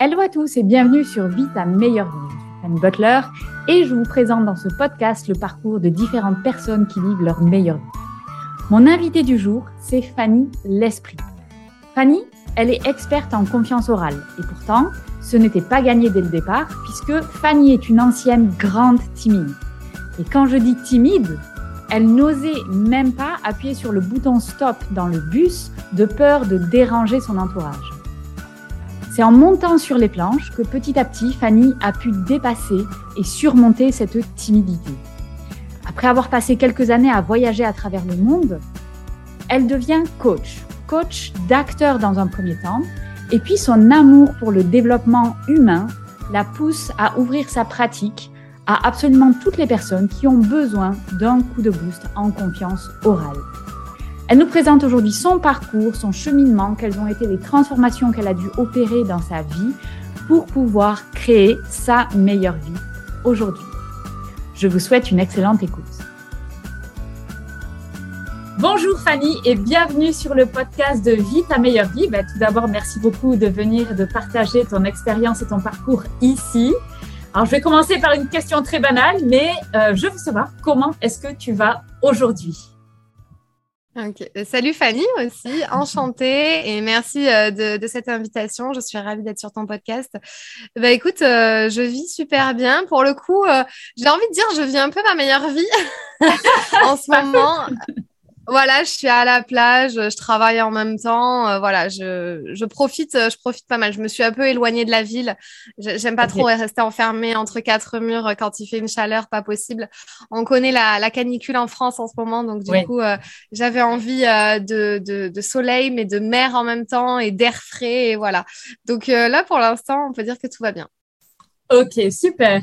Hello à tous et bienvenue sur Vite à meilleure vie. Je suis Fanny Butler et je vous présente dans ce podcast le parcours de différentes personnes qui vivent leur meilleure vie. Mon invité du jour, c'est Fanny L'Esprit. Fanny, elle est experte en confiance orale et pourtant, ce n'était pas gagné dès le départ puisque Fanny est une ancienne grande timide. Et quand je dis timide, elle n'osait même pas appuyer sur le bouton stop dans le bus de peur de déranger son entourage. C'est en montant sur les planches que petit à petit, Fanny a pu dépasser et surmonter cette timidité. Après avoir passé quelques années à voyager à travers le monde, elle devient coach, coach d'acteurs dans un premier temps, et puis son amour pour le développement humain la pousse à ouvrir sa pratique à absolument toutes les personnes qui ont besoin d'un coup de boost en confiance orale. Elle nous présente aujourd'hui son parcours, son cheminement, quelles ont été les transformations qu'elle a dû opérer dans sa vie pour pouvoir créer sa meilleure vie aujourd'hui. Je vous souhaite une excellente écoute. Bonjour Fanny et bienvenue sur le podcast de Vie ta meilleure vie. Ben, tout d'abord, merci beaucoup de venir de partager ton expérience et ton parcours ici. Alors, je vais commencer par une question très banale, mais euh, je veux savoir comment est-ce que tu vas aujourd'hui? Euh, salut Fanny aussi, enchantée et merci euh, de, cette invitation. Je suis ravie d'être sur ton podcast. Bah écoute, euh, je vis super bien. Pour le coup, j'ai envie de dire, je vis un peu ma meilleure vie en ce moment. Voilà, je suis à la plage, je travaille en même temps. Euh, voilà, je, je, profite, je profite pas mal. Je me suis un peu éloignée de la ville. J'aime pas trop rester enfermée entre quatre murs quand il fait une chaleur pas possible. On connaît la, la canicule en France en ce moment, donc du coup, euh, j'avais envie euh, de, de, de, soleil, mais de mer en même temps et d'air frais. Et voilà. Donc là, pour l'instant, on peut dire que tout va bien. Ok, super.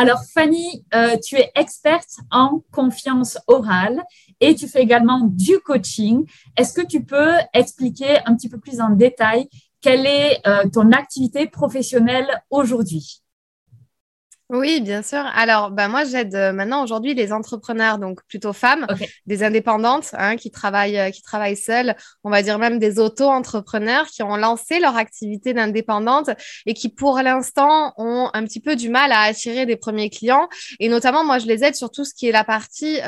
Alors Fanny, tu es experte en confiance orale et tu fais également du coaching. Est-ce que tu peux expliquer un petit peu plus en détail quelle est euh, ton activité professionnelle aujourd'hui? Oui, bien sûr. Alors, bah, moi, j'aide euh, maintenant aujourd'hui les entrepreneurs, donc plutôt femmes, des indépendantes hein, qui travaillent, euh, qui travaillent seules, on va dire même des auto-entrepreneurs qui ont lancé leur activité d'indépendante et qui, pour l'instant, ont un petit peu du mal à attirer des premiers clients. Et notamment, moi, je les aide sur tout ce qui est la partie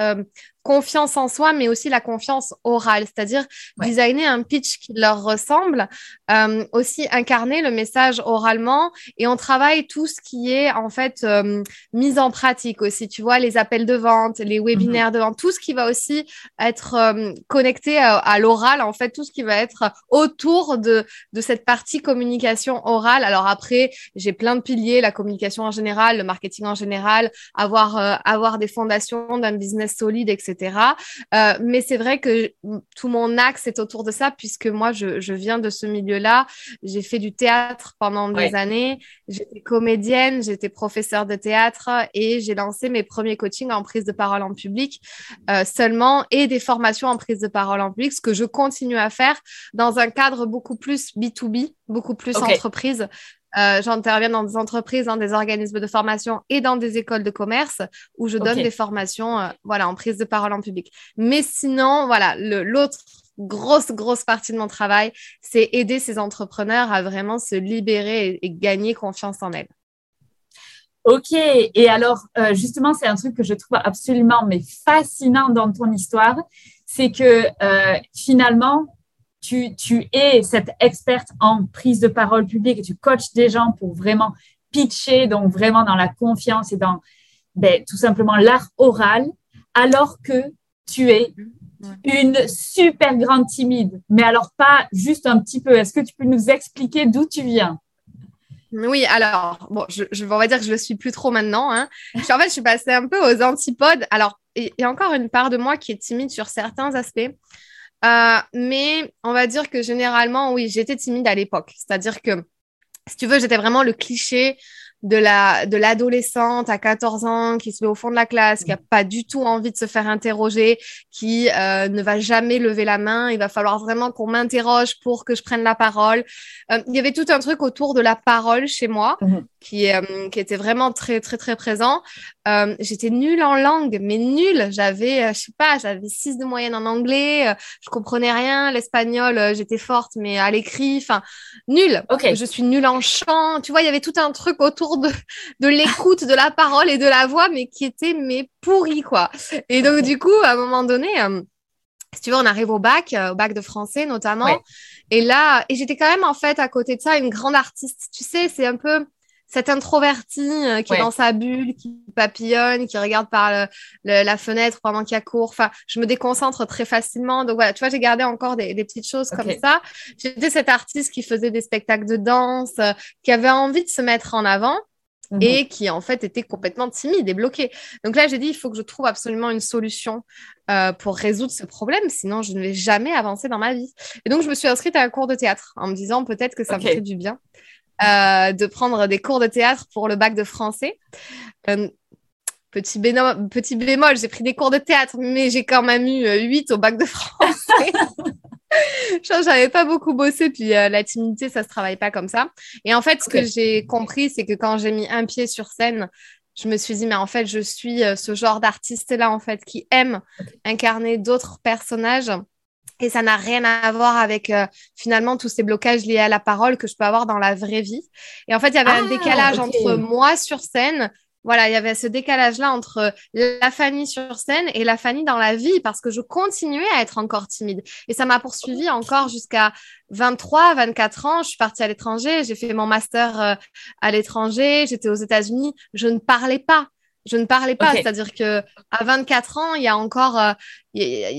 confiance en soi, mais aussi la confiance orale, c'est-à-dire designer un pitch qui leur ressemble, euh, aussi incarner le message oralement, et on travaille tout ce qui est en fait euh, mise en pratique aussi, tu vois, les appels de vente, les webinaires mhm. de vente, tout ce qui va aussi être euh, connecté à, l'oral, en fait, tout ce qui va être autour de, de cette partie communication orale. Alors après, j'ai plein de piliers, la communication en général, le marketing en général, avoir, avoir des fondations d'un business solide, etc euh, mais c'est vrai que tout mon axe est autour de ça, puisque moi, je, viens de ce milieu-là. J'ai fait du théâtre pendant des années. J'étais comédienne, j'étais professeure de théâtre et j'ai lancé mes premiers coachings en prise de parole en public euh, seulement et des formations en prise de parole en public, ce que je continue à faire dans un cadre beaucoup plus B2B, beaucoup plus entreprise. Euh, j'interviens dans des entreprises, dans des organismes de formation et dans des écoles de commerce où je donne des formations euh, voilà, en prise de parole en public. Mais sinon, voilà, l'autre grosse, grosse partie de mon travail, c'est aider ces entrepreneurs à vraiment se libérer et, gagner confiance en elles. Ok, et alors euh, justement, c'est un truc que je trouve absolument mais fascinant dans ton histoire, c'est que finalement, tu, tu es cette experte en prise de parole publique et tu coaches des gens pour vraiment pitcher, donc vraiment dans la confiance et dans ben, tout simplement l'art oral, alors que tu es une super grande timide. Mais alors pas juste un petit peu. Est-ce que tu peux nous expliquer d'où tu viens? Oui, alors, bon, je, je, on va dire que je le suis plus trop maintenant. Hein. en fait, je suis passée un peu aux antipodes. Alors, il y a encore une part de moi qui est timide sur certains aspects. Euh, mais on va dire que généralement, oui, j'étais timide à l'époque. C'est-à-dire que, si tu veux, j'étais vraiment le cliché de la de l'adolescente à 14 ans qui se met au fond de la classe, qui a pas du tout envie de se faire interroger, qui euh, ne va jamais lever la main. Il va falloir vraiment qu'on m'interroge pour que je prenne la parole. Euh, il y avait tout un truc autour de la parole chez moi mhm. qui euh, qui était vraiment très très très présent. J'étais nulle en langue, mais nulle. J'avais je sais pas, j'avais 6 de moyenne en anglais. je comprenais rien. L'espagnol, j'étais forte, mais à l'écrit, enfin nulle. Ok. Je suis nulle en chant. Tu vois, il y avait tout un truc autour de, de l'écoute, de la parole et de la voix, mais qui était mais pourri quoi. Et donc du coup, à un moment donné, euh, si tu veux, on arrive au bac, euh, au bac de français notamment. Et là, et j'étais quand même en fait à côté de ça une grande artiste. Tu sais, c'est un peu cette introvertie euh, qui est dans sa bulle, qui papillonne, qui regarde par la fenêtre pendant qu'il y a cours. Enfin, je me déconcentre très facilement. Donc voilà, tu vois, j'ai gardé encore des, petites choses comme ça. J'étais cette artiste qui faisait des spectacles de danse, qui avait envie de se mettre en avant. Mhm. et qui en fait était complètement timide et bloqué. Donc là, j'ai dit, il faut que je trouve absolument une solution euh, pour résoudre ce problème, sinon je ne vais jamais avancer dans ma vie. Et donc, je me suis inscrite à un cours de théâtre en me disant peut-être que ça me fait du bien euh, de prendre des cours de théâtre pour le bac de français. Euh, petit, petit bémol, j'ai pris des cours de théâtre, mais j'ai quand même eu 8 au bac de français. je n'avais pas beaucoup bossé, puis euh, la timidité, ça se travaille pas comme ça. Et en fait, ce que j'ai compris, c'est que quand j'ai mis un pied sur scène, je me suis dit, mais en fait, je suis euh, ce genre d'artiste-là, en fait, qui aime incarner d'autres personnages. Et ça n'a rien à voir avec euh, finalement tous ces blocages liés à la parole que je peux avoir dans la vraie vie. Et en fait, il y avait un ah, décalage entre moi sur scène voilà, il y avait ce décalage-là entre la Fanny sur scène et la Fanny dans la vie parce que je continuais à être encore timide. Et ça m'a poursuivi encore jusqu'à 23, 24 ans. Je suis partie à l'étranger, j'ai fait mon master euh, à l'étranger, j'étais aux États-Unis, je ne parlais pas. Je ne parlais pas, c'est-à-dire que à 24 ans, il y a encore, euh,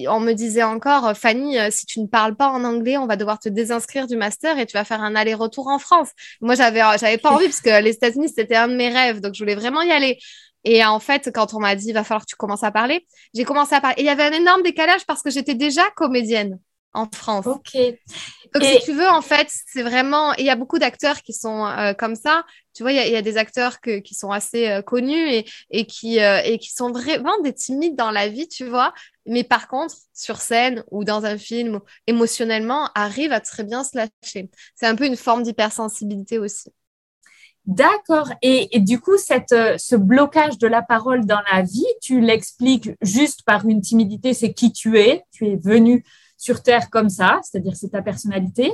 on me disait encore, euh, Fanny, euh, si tu ne parles pas en anglais, on va devoir te désinscrire du master et tu vas faire un aller-retour en France. Moi, j'avais, j'avais pas envie parce que les États-Unis c'était un de mes rêves, donc je voulais vraiment y aller. Et en fait, quand on m'a dit, il va falloir que tu commences à parler, j'ai commencé à parler. Et il y avait un énorme décalage parce que j'étais déjà comédienne en France. Ok. Donc, si tu veux, en fait, c'est vraiment. Il y a beaucoup d'acteurs qui sont euh, comme ça. Tu vois, il y, a, des acteurs qui sont assez euh, connus et, et qui, euh, et qui sont vraiment des timides dans la vie, tu vois. Mais par contre, sur scène ou dans un film, émotionnellement, arrivent à très bien se lâcher. C'est un peu une forme d'hypersensibilité aussi. D'accord. Et, du coup, cette, ce blocage de la parole dans la vie, tu l'expliques juste par une timidité, c'est qui tu es. Tu es venu sur Terre comme ça, c'est-à-dire c'est ta personnalité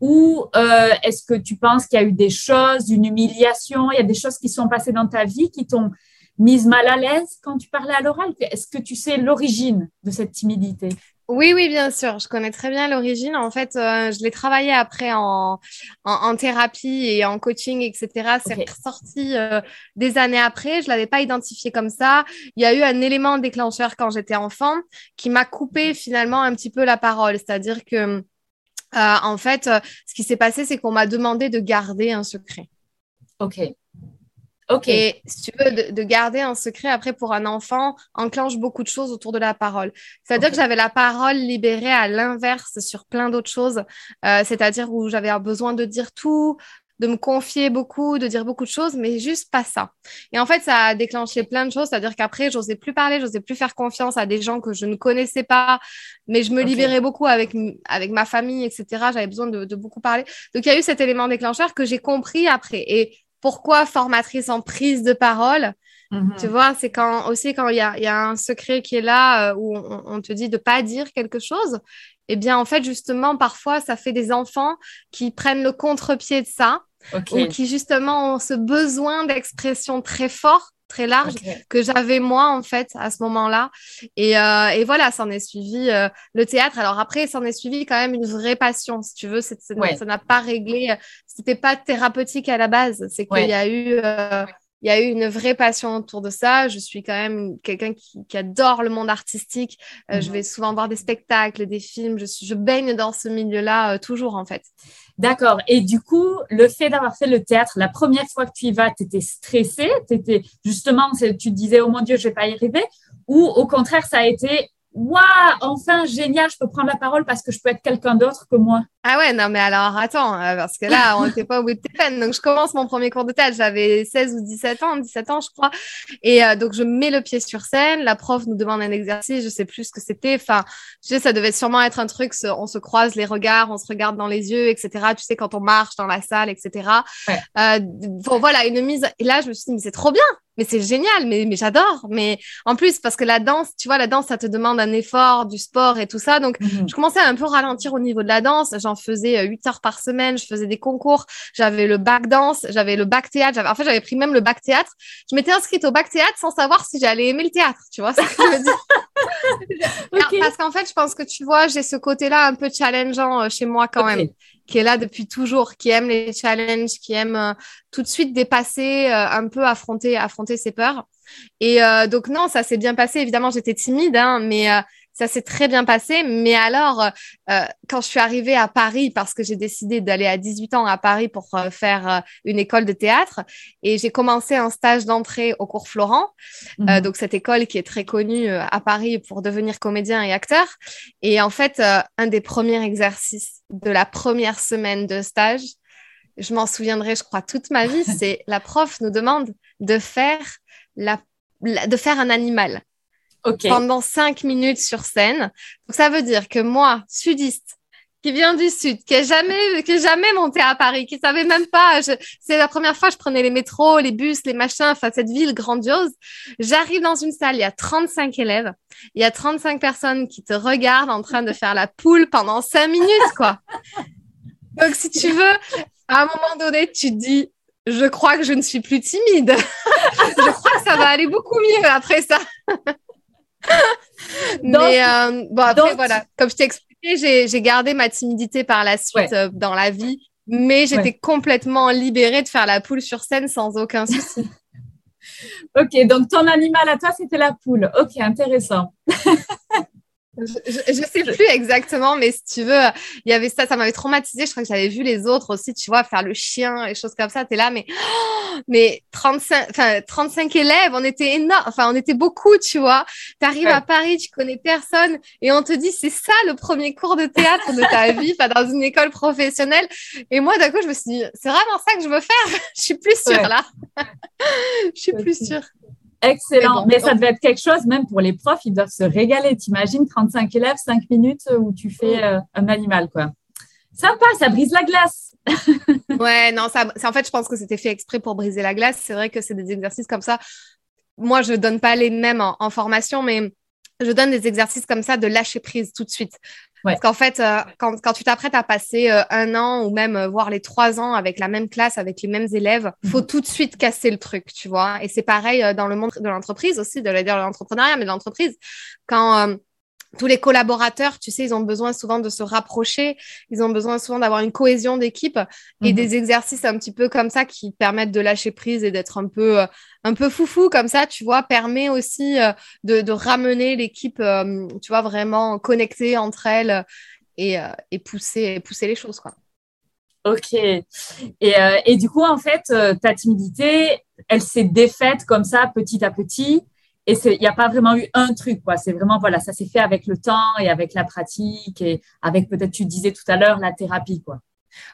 Ou euh, est-ce que tu penses qu'il y a eu des choses, une humiliation, il y a des choses qui sont passées dans ta vie qui t'ont mise mal à l'aise quand tu parlais à l'oral? Est-ce que tu sais l'origine de cette timidité? Oui, oui, bien sûr. Je connais très bien l'origine. En fait, euh, je l'ai travaillé après en, en, thérapie et en coaching, etc. C'est ressorti euh, des années après. Je l'avais pas identifié comme ça. Il y a eu un élément déclencheur quand j'étais enfant qui m'a coupé finalement un petit peu la parole. C'est-à-dire que, euh, en fait, ce qui s'est passé, c'est qu'on m'a demandé de garder un secret. Ok. Ok. Et si tu veux, de, garder un secret après pour un enfant enclenche beaucoup de choses autour de la parole. C'est-à-dire que j'avais la parole libérée à l'inverse sur plein d'autres choses. Euh, c'est-à-dire où j'avais besoin de dire tout, de me confier beaucoup, de dire beaucoup de choses, mais juste pas ça. Et en fait, ça a déclenché plein de choses. C'est-à-dire qu'après, j'osais plus parler, j'osais plus faire confiance à des gens que je ne connaissais pas, mais je me libérais beaucoup avec, avec ma famille, etc. J'avais besoin de, de beaucoup parler. Donc, il y a eu cet élément déclencheur que j'ai compris après. Et pourquoi formatrice en prise de parole mhm. Tu vois, c'est quand aussi quand il y a, un secret qui est là euh, où on, te dit de pas dire quelque chose. Eh bien, en fait, justement, parfois, ça fait des enfants qui prennent le contre-pied de ça ou qui justement ont ce besoin d'expression très fort très large que j'avais moi en fait à ce moment-là. Et, euh, et voilà, s'en est suivi euh, le théâtre. Alors après, s'en est suivi quand même une vraie passion, si tu veux. Ça n'a pas réglé, c'était pas thérapeutique à la base. C'est qu'il y a eu euh, il y a eu une vraie passion autour de ça. Je suis quand même quelqu'un qui, adore le monde artistique. Je mhm. vais souvent voir des spectacles, des films. Je, je baigne dans ce milieu-là toujours, en fait. D'accord. Et du coup, le fait d'avoir fait le théâtre, la première fois que tu y vas, tu étais stressée, tu étais justement, tu disais, oh mon Dieu, je vais pas y arriver, ou au contraire, ça a été, waouh, enfin génial, je peux prendre la parole parce que je peux être quelqu'un d'autre que moi? Ah ouais, non, mais alors attends, euh, parce que là, on n'était pas au bout de tes peines. Donc, je commence mon premier cours de théâtre, j'avais 16 ou 17 ans, 17 ans, je crois. Et euh, donc, je mets le pied sur scène. La prof nous demande un exercice, je sais plus ce que c'était. Enfin, tu sais, ça devait sûrement être un truc, on se croise les regards, on se regarde dans les yeux, etc. Tu sais, quand on marche dans la salle, etc. Euh, bon, voilà, une mise. Et là, je me suis dit, mais c'est trop bien mais c'est génial, mais, mais j'adore. Mais en plus, parce que la danse, tu vois, la danse, ça te demande un effort, du sport et tout ça. Donc, mhm. je commençais à un peu ralentir au niveau de la danse. J'en faisais 8 euh, heures par semaine, je faisais des concours. J'avais le bac danse, j'avais le bac théâtre. En fait, j'avais pris même le bac théâtre. Je m'étais inscrite au bac théâtre sans savoir si j'allais aimer le théâtre, tu vois ce que je veux dire. Parce qu'en fait, je pense que tu vois, j'ai ce côté-là un peu challengeant euh, chez moi quand même qui est là depuis toujours, qui aime les challenges, qui aime euh, tout de suite dépasser, euh, un peu affronter, affronter ses peurs. Et euh, donc non, ça s'est bien passé. Évidemment, j'étais timide, hein, mais ça s'est très bien passé. Mais alors, euh, quand je suis arrivée à Paris, parce que j'ai décidé d'aller à 18 ans à Paris pour euh, faire euh, une école de théâtre, et j'ai commencé un stage d'entrée au cours Florent, mhm. donc cette école qui est très connue à Paris pour devenir comédien et acteur. Et en fait, un des premiers exercices de la première semaine de stage, je m'en souviendrai, je crois, toute ma vie, c'est la prof nous demande de faire la de faire un animal pendant cinq minutes sur scène. Donc, ça veut dire que moi, sudiste, qui vient du sud, qui est jamais, qui jamais monté à Paris, qui savait même pas, c'est la première fois que je prenais les métros, les bus, les machins, enfin, cette ville grandiose. J'arrive dans une salle, il y a 35 élèves, il y a 35 personnes qui te regardent en train de faire la poule pendant cinq minutes, quoi. Donc, si tu veux, à un moment donné, tu te dis, je crois que je ne suis plus timide. je crois que ça va aller beaucoup mieux après ça. Mais euh, bon, après, voilà, comme je t'ai expliqué, j'ai gardé ma timidité par la suite euh, dans la vie, mais j'étais complètement libérée de faire la poule sur scène sans aucun souci. ok, donc ton animal à toi, c'était la poule. Ok, intéressant. Je, ne sais plus exactement, mais si tu veux, il y avait ça, ça m'avait traumatisé. Je crois que j'avais vu les autres aussi, tu vois, faire le chien et choses comme ça. Tu es là, mais, mais 35, enfin, 35 élèves, on était énorme, enfin, on était beaucoup, tu vois. Tu arrives à Paris, tu connais personne et on te dit, c'est ça le premier cours de théâtre de ta vie, enfin, dans une école professionnelle. Et moi, d'un coup, je me suis dit, c'est vraiment ça que je veux faire. je suis plus sûre là. je suis plus sûre. Excellent. Mais, ça devait être quelque chose, même pour les profs, ils doivent se régaler. T'imagines 35 élèves, 5 minutes où tu fais euh, un animal, quoi. Sympa, ça brise la glace. ouais, non, ça, en fait, je pense que c'était fait exprès pour briser la glace. C'est vrai que c'est des exercices comme ça. Moi, je donne pas les mêmes en formation, mais je donne des exercices comme ça de lâcher prise tout de suite. Parce qu'en fait, euh, quand, quand, tu t'apprêtes à passer euh, un an ou même euh, voir les trois ans avec la même classe, avec les mêmes élèves, il faut mhm. tout de suite casser le truc, tu vois. Et c'est pareil dans le monde de l'entreprise aussi, de, de l'entrepreneuriat, mais de l'entreprise. Quand tous les collaborateurs, tu sais, ils ont besoin souvent de se rapprocher, ils ont besoin souvent d'avoir une cohésion d'équipe et mhm. des exercices un petit peu comme ça qui permettent de lâcher prise et d'être un peu euh, un peu foufou comme ça, tu vois, permet aussi euh, de, ramener l'équipe, euh, tu vois, vraiment connectée entre elles et, et pousser pousser les choses, quoi. Ok. Et, et du coup, en fait, ta timidité, elle s'est défaite comme ça, petit à petit? Et il n'y a pas vraiment eu un truc, quoi. C'est vraiment, voilà, ça s'est fait avec le temps et avec la pratique et avec peut-être, tu disais tout à l'heure, la thérapie, quoi.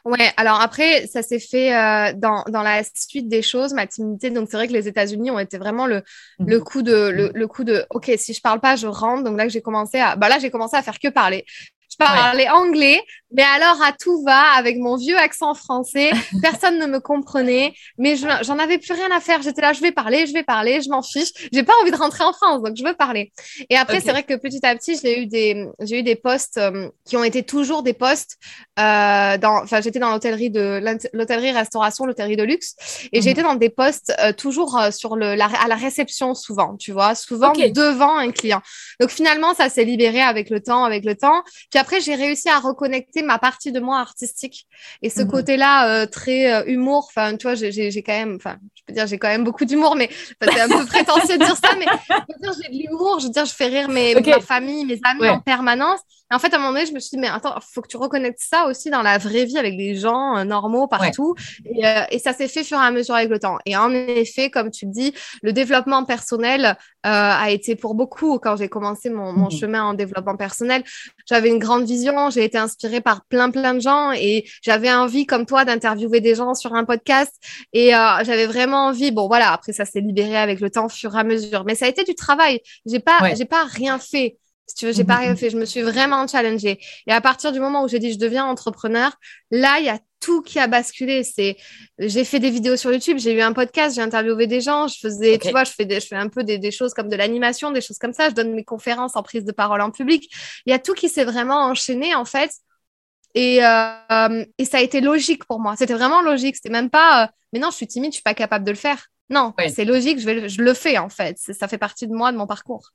Ouais, alors après, ça s'est fait euh, dans, dans la suite des choses, ma timidité. Donc, c'est vrai que les États-Unis ont été vraiment le, mhm. le coup de, le, le, coup de, OK, si je parle pas, je rentre. Donc là, j'ai commencé à, bah là, j'ai commencé à faire que parler je parlais anglais, mais alors à tout va avec mon vieux accent français. Personne ne me comprenait, mais j'en avais plus rien à faire. J'étais là, je vais parler, je vais parler, je m'en fiche. J'ai pas envie de rentrer en France, donc je veux parler. Et après, c'est vrai que petit à petit, j'ai eu des, j'ai eu des postes euh, qui ont été toujours des postes. Euh, dans, enfin, j'étais dans l'hôtellerie de l'hôtellerie restauration, l'hôtellerie de luxe, et j'ai été dans des postes euh, toujours euh, sur le, la, à la réception souvent, tu vois, souvent devant un client. Donc finalement, ça s'est libéré avec le temps, avec le temps. Puis après, j'ai réussi à reconnecter ma partie de moi artistique et ce mhm. côté-là euh, très euh, humour. Enfin, tu vois, j'ai quand même, enfin, je peux dire, j'ai quand même beaucoup d'humour, mais c'est un peu prétentieux de dire ça, mais je veux dire, j'ai de l'humour. Je veux dire, je fais rire mes, ma famille, mes amis en permanence. en fait, à un moment donné, je me suis dit, mais attends, faut que tu reconnectes ça aussi dans la vraie vie avec des gens euh, normaux partout. Et, ça s'est fait fur et à mesure avec le temps. Et en effet, comme tu le dis, le développement personnel a été pour beaucoup quand j'ai commencé mon, mon mmh. chemin en développement personnel. J'avais une grande vision, j'ai été inspirée par plein, plein de gens et j'avais envie, comme toi, d'interviewer des gens sur un podcast. Et j'avais vraiment envie, bon, voilà, après, ça s'est libéré avec le temps, fur et à mesure. Mais ça a été du travail. J'ai pas, j'ai pas rien fait. Si tu veux, j'ai pas rien fait. Je me suis vraiment challengée. Et à partir du moment où j'ai dit je deviens entrepreneur, là, il y a tout qui a basculé. C'est, j'ai fait des vidéos sur YouTube, j'ai eu un podcast, j'ai interviewé des gens, je faisais, tu vois, je fais, je fais un peu des, des choses comme de l'animation, des choses comme ça. Je donne mes conférences en prise de parole en public. Il y a tout qui s'est vraiment enchaîné en fait. Et, euh, et ça a été logique pour moi. C'était vraiment logique. C'était même pas, euh, mais non, je suis timide, je suis pas capable de le faire. Non, c'est logique, je, vais, je le fais en fait. Ça fait partie de moi, de mon parcours.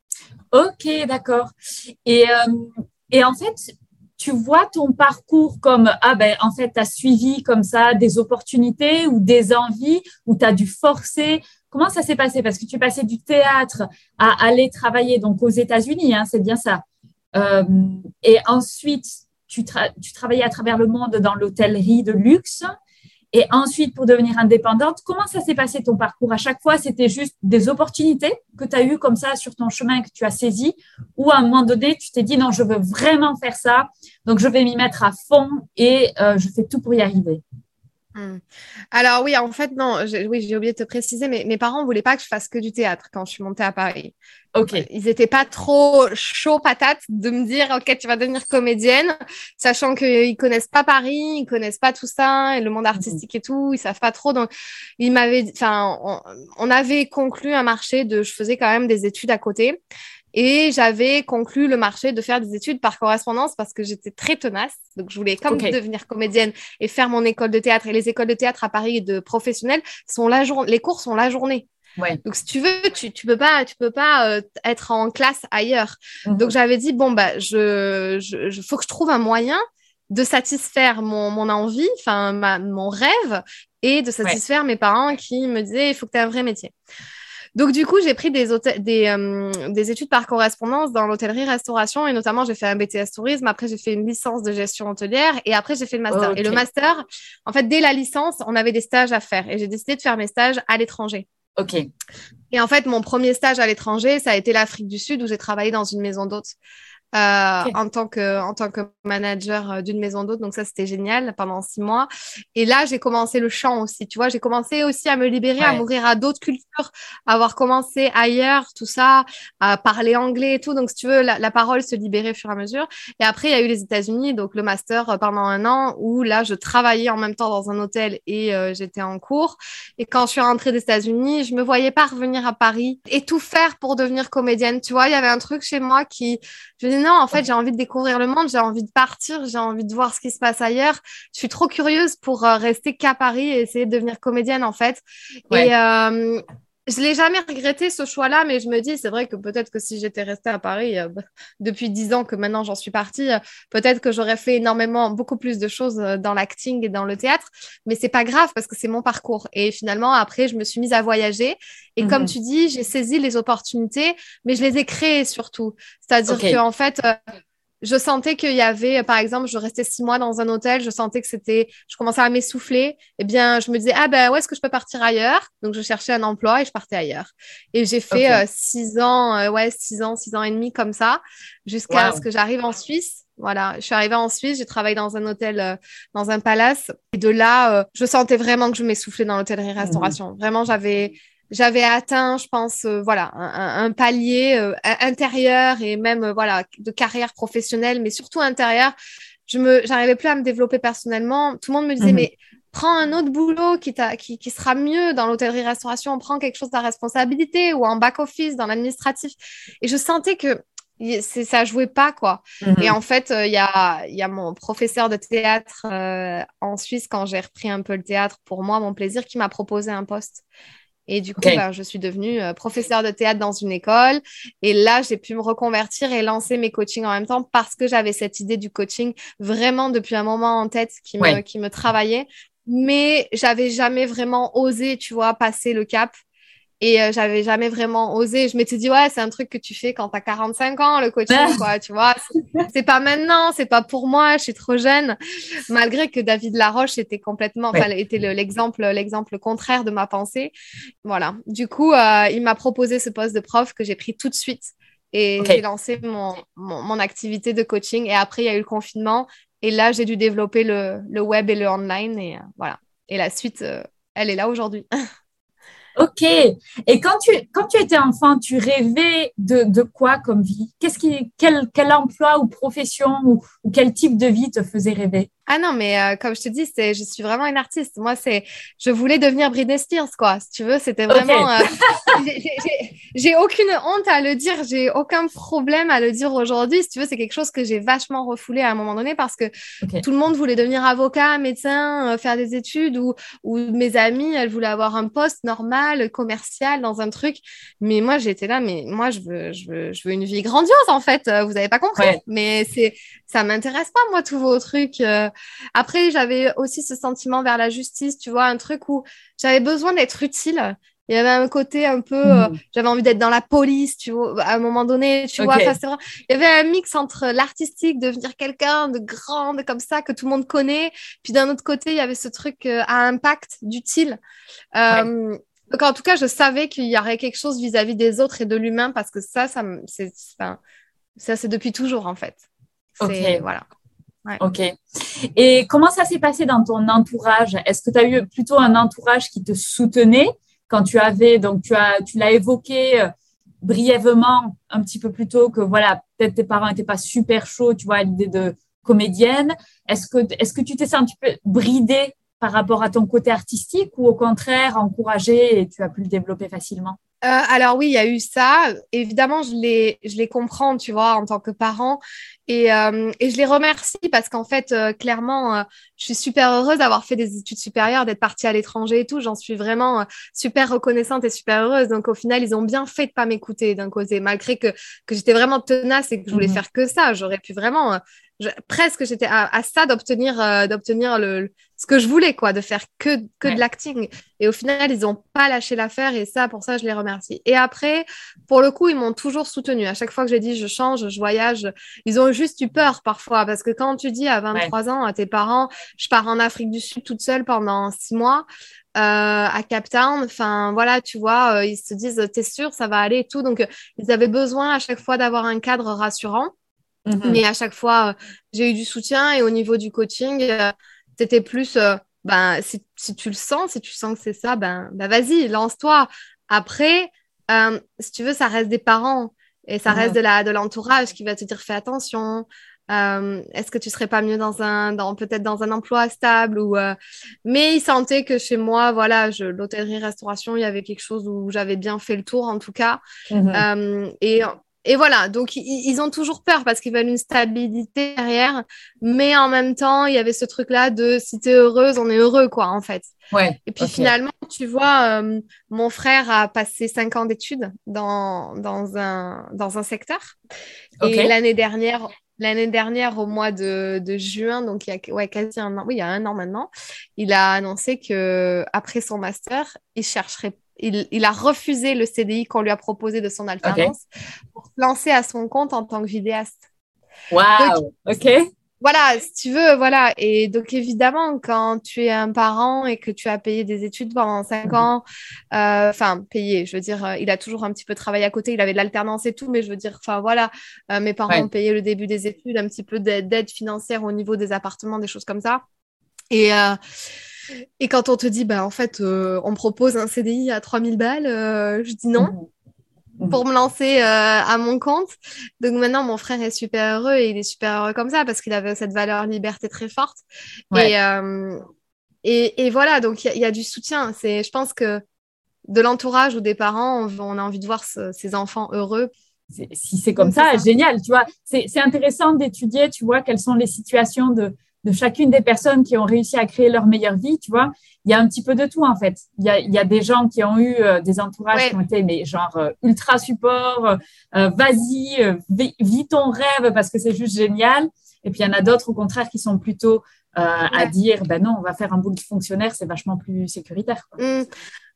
Ok, d'accord. Et, euh, et en fait, tu vois ton parcours comme, ah ben, en fait, tu as suivi comme ça des opportunités ou des envies, ou tu as dû forcer? Comment ça s'est passé? Parce que tu passé du théâtre à aller travailler donc aux États-Unis, hein, c'est bien ça. Euh, et ensuite, tu, travaillais à travers le monde dans l'hôtellerie de luxe. Et ensuite, pour devenir indépendante, comment ça s'est passé ton parcours? À chaque fois, c'était juste des opportunités que tu as eues comme ça sur ton chemin que tu as saisi? Ou à un moment donné, tu t'es dit non, je veux vraiment faire ça, donc je vais m'y mettre à fond et euh, je fais tout pour y arriver? Hmm. Alors oui, en fait, non, oui, j'ai oublié de te préciser, mais mes parents ne voulaient pas que je fasse que du théâtre quand je suis montée à Paris. Ok. Ils n'étaient pas trop chauds patates de me dire, ok, tu vas devenir comédienne, sachant qu'ils connaissent pas Paris, ils connaissent pas tout ça, et le monde mhm. artistique et tout, ils savent pas trop. Donc, ils m'avaient, enfin, on, avait conclu un marché de, je faisais quand même des études à côté. Et j'avais conclu le marché de faire des études par correspondance parce que j'étais très tenace. Donc, je voulais comme devenir comédienne et faire mon école de théâtre. Et les écoles de théâtre à Paris de professionnels sont la journée, les cours sont la journée. Ouais. Donc, si tu veux, tu, tu peux pas, tu peux pas euh, être en classe ailleurs. Mhm. Donc, j'avais dit, bon, bah, je, je, faut que je trouve un moyen de satisfaire mon, mon envie, enfin, mon rêve et de satisfaire mes parents qui me disaient, il faut que tu aies un vrai métier. Donc, du coup, j'ai pris des, des, euh, des, études par correspondance dans l'hôtellerie-restauration et notamment, j'ai fait un BTS tourisme. Après, j'ai fait une licence de gestion hôtelière et après, j'ai fait le master. Et le master, en fait, dès la licence, on avait des stages à faire et j'ai décidé de faire mes stages à l'étranger. OK. Et en fait, mon premier stage à l'étranger, ça a été l'Afrique du Sud où j'ai travaillé dans une maison d'hôtes. Euh, en, tant que, en tant que manager euh, d'une maison d'hôte. Donc ça, c'était génial pendant six mois. Et là, j'ai commencé le chant aussi. Tu vois, j'ai commencé aussi à me libérer, à m'ouvrir à d'autres cultures, à avoir commencé ailleurs, tout ça, à parler anglais et tout. Donc, si tu veux, la, parole se libérait au fur et à mesure. Et après, il y a eu les États-Unis, donc le master euh, pendant un an où là, je travaillais en même temps dans un hôtel et j'étais en cours. Et quand je suis rentrée des États-Unis, je me voyais pas revenir à Paris et tout faire pour devenir comédienne. Tu vois, il y avait un truc chez moi qui, je non, en fait, j'ai envie de découvrir le monde, j'ai envie de partir, j'ai envie de voir ce qui se passe ailleurs. Je suis trop curieuse pour euh, rester qu'à Paris et essayer de devenir comédienne, en fait. Et euh, je l'ai jamais regretté ce choix-là, mais je me dis, c'est vrai que peut-être que si j'étais restée à Paris euh, depuis dix ans, que maintenant j'en suis partie, peut-être que j'aurais fait énormément, beaucoup plus de choses dans l'acting et dans le théâtre. Mais c'est pas grave parce que c'est mon parcours. Et finalement, après, je me suis mise à voyager. Et comme mhm. tu dis, j'ai saisi les opportunités, mais je les ai créées surtout. C'est-à-dire que en fait, je sentais qu'il y avait, par exemple, je restais six mois dans un hôtel, je sentais que c'était, je commençais à m'essouffler. Eh bien, je me disais, ah ben, où est-ce que je peux partir ailleurs? Donc, je cherchais un emploi et je partais ailleurs. Et j'ai fait euh, six ans, euh, ouais, six ans, six ans et demi comme ça, jusqu'à ce que j'arrive en Suisse. Voilà, je suis arrivée en Suisse, j'ai travaillé dans un hôtel, euh, dans un palace. Et de là, je sentais vraiment que je m'essoufflais dans l'hôtellerie-restauration. Mmh. Vraiment, j'avais, j'avais atteint, je pense, euh, voilà, un, palier euh, intérieur et même euh, voilà de carrière professionnelle, mais surtout intérieur. Je me, j'arrivais plus à me développer personnellement. Tout le monde me disait, mhm. mais prends un autre boulot qui, qui, qui sera mieux dans l'hôtellerie-restauration, prends quelque chose de responsabilité ou en back-office, dans l'administratif. Et je sentais que c'est ça jouait pas quoi mhm. et en fait il y a il y a mon professeur de théâtre en Suisse quand j'ai repris un peu le théâtre pour moi mon plaisir qui m'a proposé un poste et du coup, ben, je suis devenue euh, professeure de théâtre dans une école. Et là, j'ai pu me reconvertir et lancer mes coachings en même temps parce que j'avais cette idée du coaching vraiment depuis un moment en tête qui me, qui me travaillait. Mais j'avais jamais vraiment osé, tu vois, passer le cap. Et euh, j'avais jamais vraiment osé. Je m'étais dit, ouais, c'est un truc que tu fais quand tu as 45 ans, le coaching, quoi, tu vois. C'est pas maintenant, c'est pas pour moi, je suis trop jeune. Malgré que David Laroche était complètement, enfin, était l'exemple, l'exemple contraire de ma pensée. Voilà. Du coup, euh, il m'a proposé ce poste de prof que j'ai pris tout de suite. Et j'ai lancé mon, mon, activité de coaching. Et après, il y a eu le confinement. Et là, j'ai dû développer le, le, web et le online. Et euh, voilà. Et la suite, elle est là aujourd'hui. Ok. Et quand tu, quand tu étais enfant, tu rêvais de, de quoi comme vie? Qu'est-ce qui, quel, quel emploi ou profession ou, ou, quel type de vie te faisait rêver? Ah non, mais euh, comme je te dis, c'est, je suis vraiment une artiste. Moi, c'est, je voulais devenir Britney Spears, quoi. Si tu veux, c'était vraiment. Euh, j'ai aucune honte à le dire, j'ai aucun problème à le dire aujourd'hui. Si tu veux, c'est quelque chose que j'ai vachement refoulé à un moment donné parce que tout le monde voulait devenir avocat, médecin, euh, faire des études ou, ou mes amis, elles voulaient avoir un poste normal, commercial, dans un truc. Mais moi, j'étais là, mais moi, je veux, je veux, je veux une vie grandiose, en fait. Vous n'avez pas compris. Mais c'est, ça m'intéresse pas, moi, tous vos trucs. Après, j'avais aussi ce sentiment vers la justice, tu vois, un truc où j'avais besoin d'être utile. Il y avait un côté un peu, euh, hmm. j'avais envie d'être dans la police, tu vois, à un moment donné, tu vois. Il y avait un mix entre l'artistique, devenir quelqu'un de grand, comme ça, que tout le monde connaît. Puis d'un autre côté, il y avait ce truc euh, à impact, d'utile. Euh, donc en tout cas, je savais qu'il y aurait quelque chose vis-à-vis des autres et de l'humain parce que ça, ça, c'est, ça, c'est depuis toujours en fait. C'est, voilà. Ok. Et comment ça s'est passé dans ton entourage? Est-ce que tu as eu plutôt un entourage qui te soutenait quand tu avais, donc tu as, tu l'as évoqué euh, brièvement un petit peu plus tôt que voilà, peut-être tes parents n'étaient pas super chauds, tu vois, à l'idée de comédienne. Est-ce que, est-ce que tu t'es senti bridée par rapport à ton côté artistique ou au contraire encouragée et tu as pu le développer facilement? Euh, alors oui, il y a eu ça. Évidemment, je les, je les comprends, tu vois, en tant que parent. Et, euh, et je les remercie parce qu'en fait, euh, clairement, je suis super heureuse d'avoir fait des études supérieures, d'être partie à l'étranger et tout. J'en suis vraiment super reconnaissante et super heureuse. Donc au final, ils ont bien fait de pas m'écouter d'un côté, malgré que, que j'étais vraiment tenace et que je voulais mmh faire que ça. J'aurais pu vraiment presque j'étais à, ça d'obtenir euh, d'obtenir le, ce que je voulais quoi de faire que que de l'acting et au final ils ont pas lâché l'affaire et ça pour ça je les remercie et après pour le coup ils m'ont toujours soutenu à chaque fois que j'ai dit je change je voyage ils ont juste eu peur parfois parce que quand tu dis à 23 ans à tes parents je pars en Afrique du Sud toute seule pendant six mois euh, à Cap Town. Enfin, voilà, tu vois, euh, ils se disent, t'es sûr, ça va aller et tout. Donc, ils avaient besoin à chaque fois d'avoir un cadre rassurant. Mhm. Mais à chaque fois, euh, j'ai eu du soutien et au niveau du coaching, euh, c'était plus, euh, ben, si, si, tu le sens, si tu sens que c'est ça, ben, ben vas-y, lance-toi. Après, si tu veux, ça reste des parents et ça reste de la de l'entourage qui va te dire fais attention. Est-ce que tu serais pas mieux dans un, dans peut-être dans un emploi stable ou mais ils sentaient que chez moi, voilà, je l'hôtellerie-restauration, il y avait quelque chose où j'avais bien fait le tour en tout cas. Mhm. et et voilà, donc ils, ont toujours peur parce qu'ils veulent une stabilité derrière, mais en même temps, il y avait ce truc-là de si t'es heureuse, on est heureux, quoi, en fait. Ouais, et puis finalement, tu vois, euh, mon frère a passé cinq ans d'études dans, dans, un, dans un secteur. Et l'année dernière, l'année dernière, au mois de, de, juin, donc il y a ouais, quasi un an, oui, il y a un an maintenant, il a annoncé que après son master, il chercherait il, a refusé le CDI qu'on lui a proposé de son alternance pour se lancer à son compte en tant que vidéaste. Waouh, ok. Voilà, si tu veux, voilà. Et donc, évidemment, quand tu es un parent et que tu as payé des études pendant cinq mhm. ans, euh, enfin, payé, je veux dire, euh, il a toujours un petit peu travaillé à côté, il avait de l'alternance et tout, mais je veux dire, enfin, voilà, euh, mes parents ont payé le début des études, un petit peu d'aide financière au niveau des appartements, des choses comme ça. Et, et quand on te dit, bah, en fait, euh, on propose un CDI à 3000 balles, euh, je dis non mhm. pour me lancer euh, à mon compte. Donc maintenant, mon frère est super heureux et il est super heureux comme ça parce qu'il avait cette valeur liberté très forte. Et, et, voilà, donc il y, a du soutien. C'est, je pense que de l'entourage ou des parents, on, a envie de voir ses enfants heureux. Si c'est comme ça, génial, tu vois. C'est intéressant d'étudier, tu vois, quelles sont les situations de, de chacune des personnes qui ont réussi à créer leur meilleure vie, tu vois, il y a un petit peu de tout en fait. Il y a, il y a des gens qui ont eu euh, des entourages qui ont été mais genre euh, ultra support, euh, vas-y, vis ton rêve parce que c'est juste génial. Et puis il y en a d'autres au contraire qui sont plutôt à dire, ben non, on va faire un boule fonctionnaire, c'est vachement plus sécuritaire. Mmh.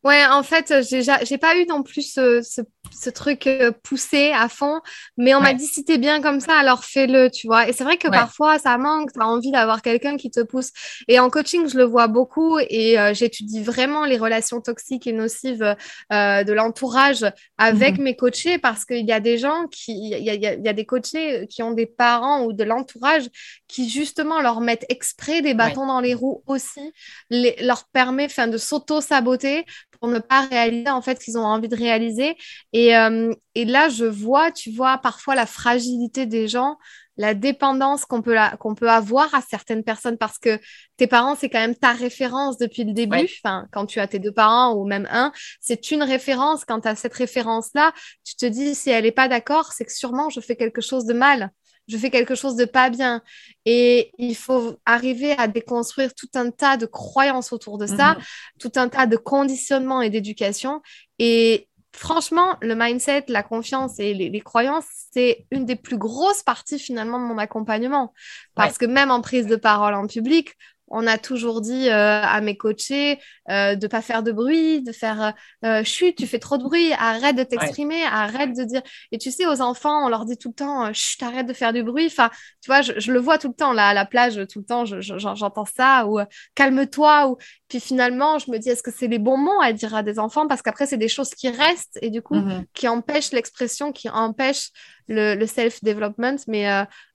Ouais, en fait, j'ai pas eu non plus ce, ce, truc euh, poussé à fond, mais on m'a dit si t'es bien comme ça, alors fais-le, tu vois. Et c'est vrai que parfois ça manque, t'as envie d'avoir quelqu'un qui te pousse. Et en coaching, je le vois beaucoup et euh, j'étudie vraiment les relations toxiques et nocives euh, de l'entourage avec mmh mes coachés parce qu'il y a des gens qui, il y a, y a, des coachés qui ont des parents ou de l'entourage qui justement leur mettent exprès des bâtons dans les roues aussi, les, leur permet fin, de s'auto-saboter pour ne pas réaliser en fait ce qu'ils ont envie de réaliser. Et, euh, et, là, je vois, tu vois, parfois la fragilité des gens, la dépendance qu'on peut, qu'on peut avoir à certaines personnes parce que tes parents, c'est quand même ta référence depuis le début. Enfin, quand tu as tes deux parents ou même un, c'est une référence. Quand tu as cette référence-là, tu te dis, si elle n'est pas d'accord, c'est que sûrement je fais quelque chose de mal je fais quelque chose de pas bien. Et il faut arriver à déconstruire tout un tas de croyances autour de ça, mhm. tout un tas de conditionnements et d'éducation. Et franchement, le mindset, la confiance et les, croyances, c'est une des plus grosses parties finalement de mon accompagnement. Parce que même en prise de parole en public, on a toujours dit euh, à mes coachés euh, de pas faire de bruit, de faire euh, chut, tu fais trop de bruit, arrête de t'exprimer, arrête de dire. Et tu sais, aux enfants, on leur dit tout le temps chut, arrête de faire du bruit. Enfin, tu vois, je, le vois tout le temps là à la plage, tout le temps, j'entends ça ou calme-toi. Ou puis finalement, je me dis est-ce que c'est les bons mots à dire à des enfants? Parce qu'après c'est des choses qui restent et du coup mm-hmm. qui empêchent l'expression, qui empêchent le, self-development. Mais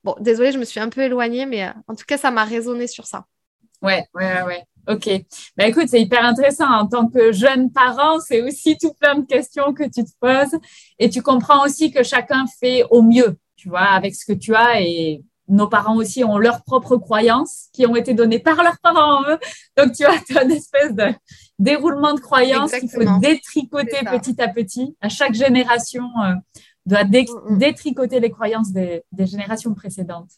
bon, désolée, je me suis un peu éloignée, mais en tout cas, ça m'a résonné sur ça. Ouais, ouais, ouais. Ok. Bah, écoute, c'est hyper intéressant. En tant que jeune parent, c'est aussi tout plein de questions que tu te poses. Et tu comprends aussi que chacun fait au mieux, tu vois, avec ce que tu as. Et nos parents aussi ont leurs propres croyances qui ont été données par leurs parents eux. Donc, tu vois, tu as une espèce de déroulement de croyances qu'il faut détricoter petit à petit. À chaque génération euh, doit mm, mm. détricoter les croyances des générations précédentes.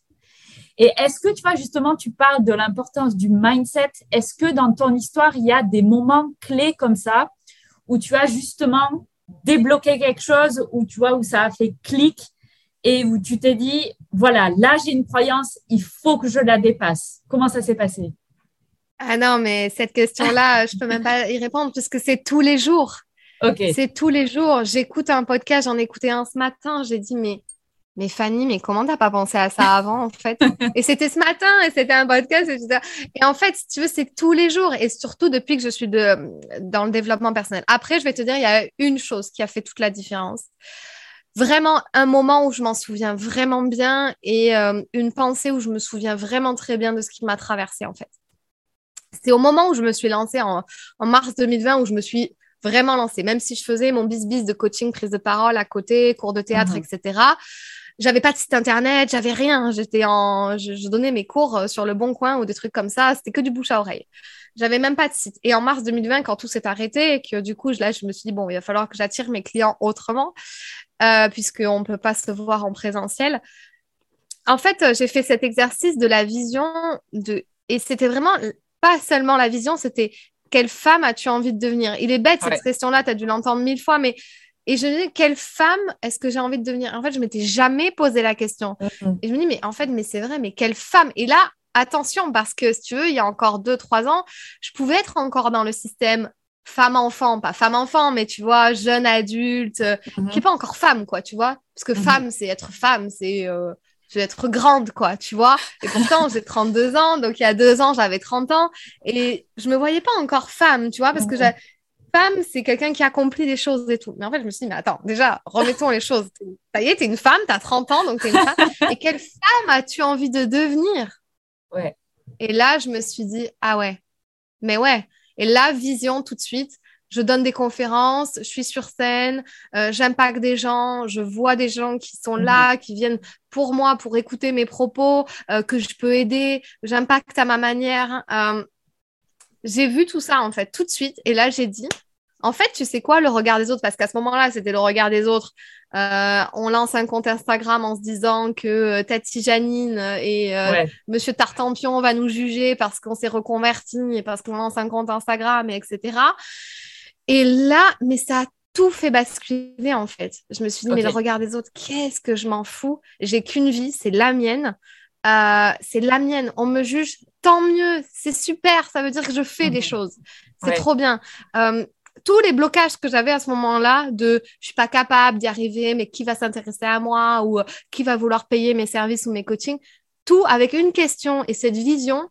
Et est-ce que, tu vois, justement, tu parles de l'importance du mindset? Est-ce que dans ton histoire, il y a des moments clés comme ça où tu as justement débloqué quelque chose, où tu vois, où ça a fait clic et où tu t'es dit, voilà, là, j'ai une croyance, il faut que je la dépasse. Comment ça s'est passé? Ah non, mais cette question-là, je peux même pas y répondre puisque c'est tous les jours. Ok. C'est tous les jours. J'écoute un podcast, j'en ai écouté un ce matin, j'ai dit, mais mais Fanny, mais comment t'as pas pensé à ça avant, en fait? Et c'était ce matin, et c'était un podcast, etc. Et en fait, si tu veux, c'est tous les jours, et surtout depuis que je suis de, dans le développement personnel. Après, je vais te dire, il y a une chose qui a fait toute la différence. Vraiment, un moment où je m'en souviens vraiment bien, et euh, une pensée où je me souviens vraiment très bien de ce qui m'a traversé, en fait. C'est au moment où je me suis lancée en, en mars 2020, où je me suis vraiment lancée, même si je faisais mon bis-bis de coaching, prise de parole à côté, cours de théâtre, mhm. etc j'avais pas de site internet, j'avais rien. J'étais en, je, donnais mes cours euh, sur le Bon Coin ou des trucs comme ça. C'était que du bouche à oreille. J'avais même pas de site. Et en mars 2020, quand tout s'est arrêté et que du coup, là, je me suis dit bon, il va falloir que j'attire mes clients autrement, euh, puisqu'on ne peut pas se voir en présentiel. En fait, euh, j'ai fait cet exercice de la vision de, et c'était vraiment pas seulement la vision, c'était quelle femme as-tu envie de devenir? Il est bête cette question-là, tu as dû l'entendre mille fois, mais et je me dis, quelle femme est-ce que j'ai envie de devenir? En fait, je m'étais jamais posé la question. Mm-hmm. Et je me dis, mais en fait, mais c'est vrai, mais quelle femme? Et là, attention, parce que si tu veux, il y a encore deux, trois ans, je pouvais être encore dans le système femme-enfant, pas femme-enfant, mais tu vois, jeune adulte, mm-hmm. qui n'est pas encore femme, quoi, tu vois. Parce que mm-hmm. femme, c'est être femme, c'est euh, être grande, quoi, tu vois. Et pourtant, j'ai 32 ans, donc il y a deux ans, j'avais 30 ans, et je me voyais pas encore femme, tu vois, parce que femme, c'est quelqu'un qui accomplit des choses et tout. Mais en fait, je me suis dit, mais attends, déjà, remettons les choses. Ça y est, t'es une femme, t'as 30 ans, donc t'es une femme. et quelle femme as-tu envie de devenir? Ouais. Et là, je me suis dit, ah ouais, mais ouais. Et la vision tout de suite, je donne des conférences, je suis sur scène, euh, j'impacte des gens, je vois des gens qui sont là, mhm. qui viennent pour moi, pour écouter mes propos, euh, que je peux aider, j'impacte à ma manière. Euh, j'ai vu tout ça en fait tout de suite. Et là j'ai dit en fait tu sais quoi le regard des autres? Parce qu'à ce moment-là c'était le regard des autres. Euh, on lance un compte Instagram en se disant que euh, Tati Janine et euh, Monsieur Tartampion va nous juger parce qu'on s'est reconverti et parce qu'on lance un compte Instagram et etc et là mais ça a tout fait basculer en fait. Je me suis dit mais le regard des autres qu'est-ce que je m'en fous? J'ai qu'une vie c'est la mienne euh, c'est la mienne. On me juge, tant mieux, c'est super. Ça veut dire que je fais des mhm. choses. C'est trop bien. Euh, tous les blocages que j'avais à ce moment-là de je suis pas capable d'y arriver, mais qui va s'intéresser à moi ou qui va vouloir payer mes services ou mes coachings, tout avec une question et cette vision,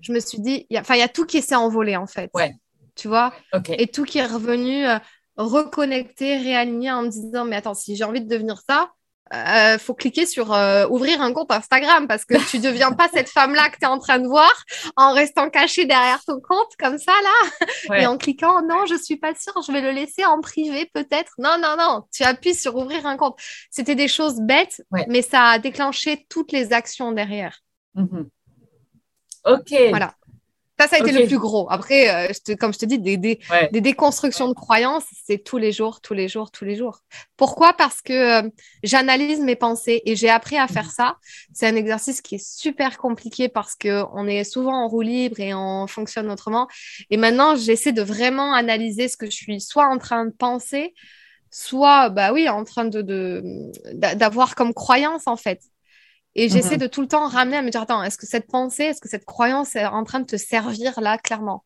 je me suis dit, enfin, il y a tout qui s'est envolé en fait. Ouais. Tu vois? Et tout qui est revenu euh, reconnecter, réaligner en me disant, mais attends, si j'ai envie de devenir ça, euh, faut cliquer sur euh, ouvrir un compte Instagram parce que tu deviens pas cette femme-là que tu es en train de voir en restant caché derrière ton compte comme ça là et en cliquant non, je suis pas sûre, je vais le laisser en privé peut-être. Non non non, tu appuies sur ouvrir un compte. C'était des choses bêtes mais ça a déclenché toutes les actions derrière. Mm-hmm. OK. Voilà. Ça, ça a été le plus gros. Après, euh, comme je te dis, des, des, déconstructions de croyances, c'est tous les jours, tous les jours, tous les jours. Pourquoi? Parce que euh, j'analyse mes pensées et j'ai appris à faire ça. C'est un exercice qui est super compliqué parce que on est souvent en roue libre et on fonctionne autrement. Et maintenant, j'essaie de vraiment analyser ce que je suis soit en train de penser, soit, bah oui, en train de d'avoir comme croyance en fait. Et j'essaie mhm. de tout le temps ramener à me dire, attends, est-ce que cette pensée, est-ce que cette croyance est en train de te servir là, clairement?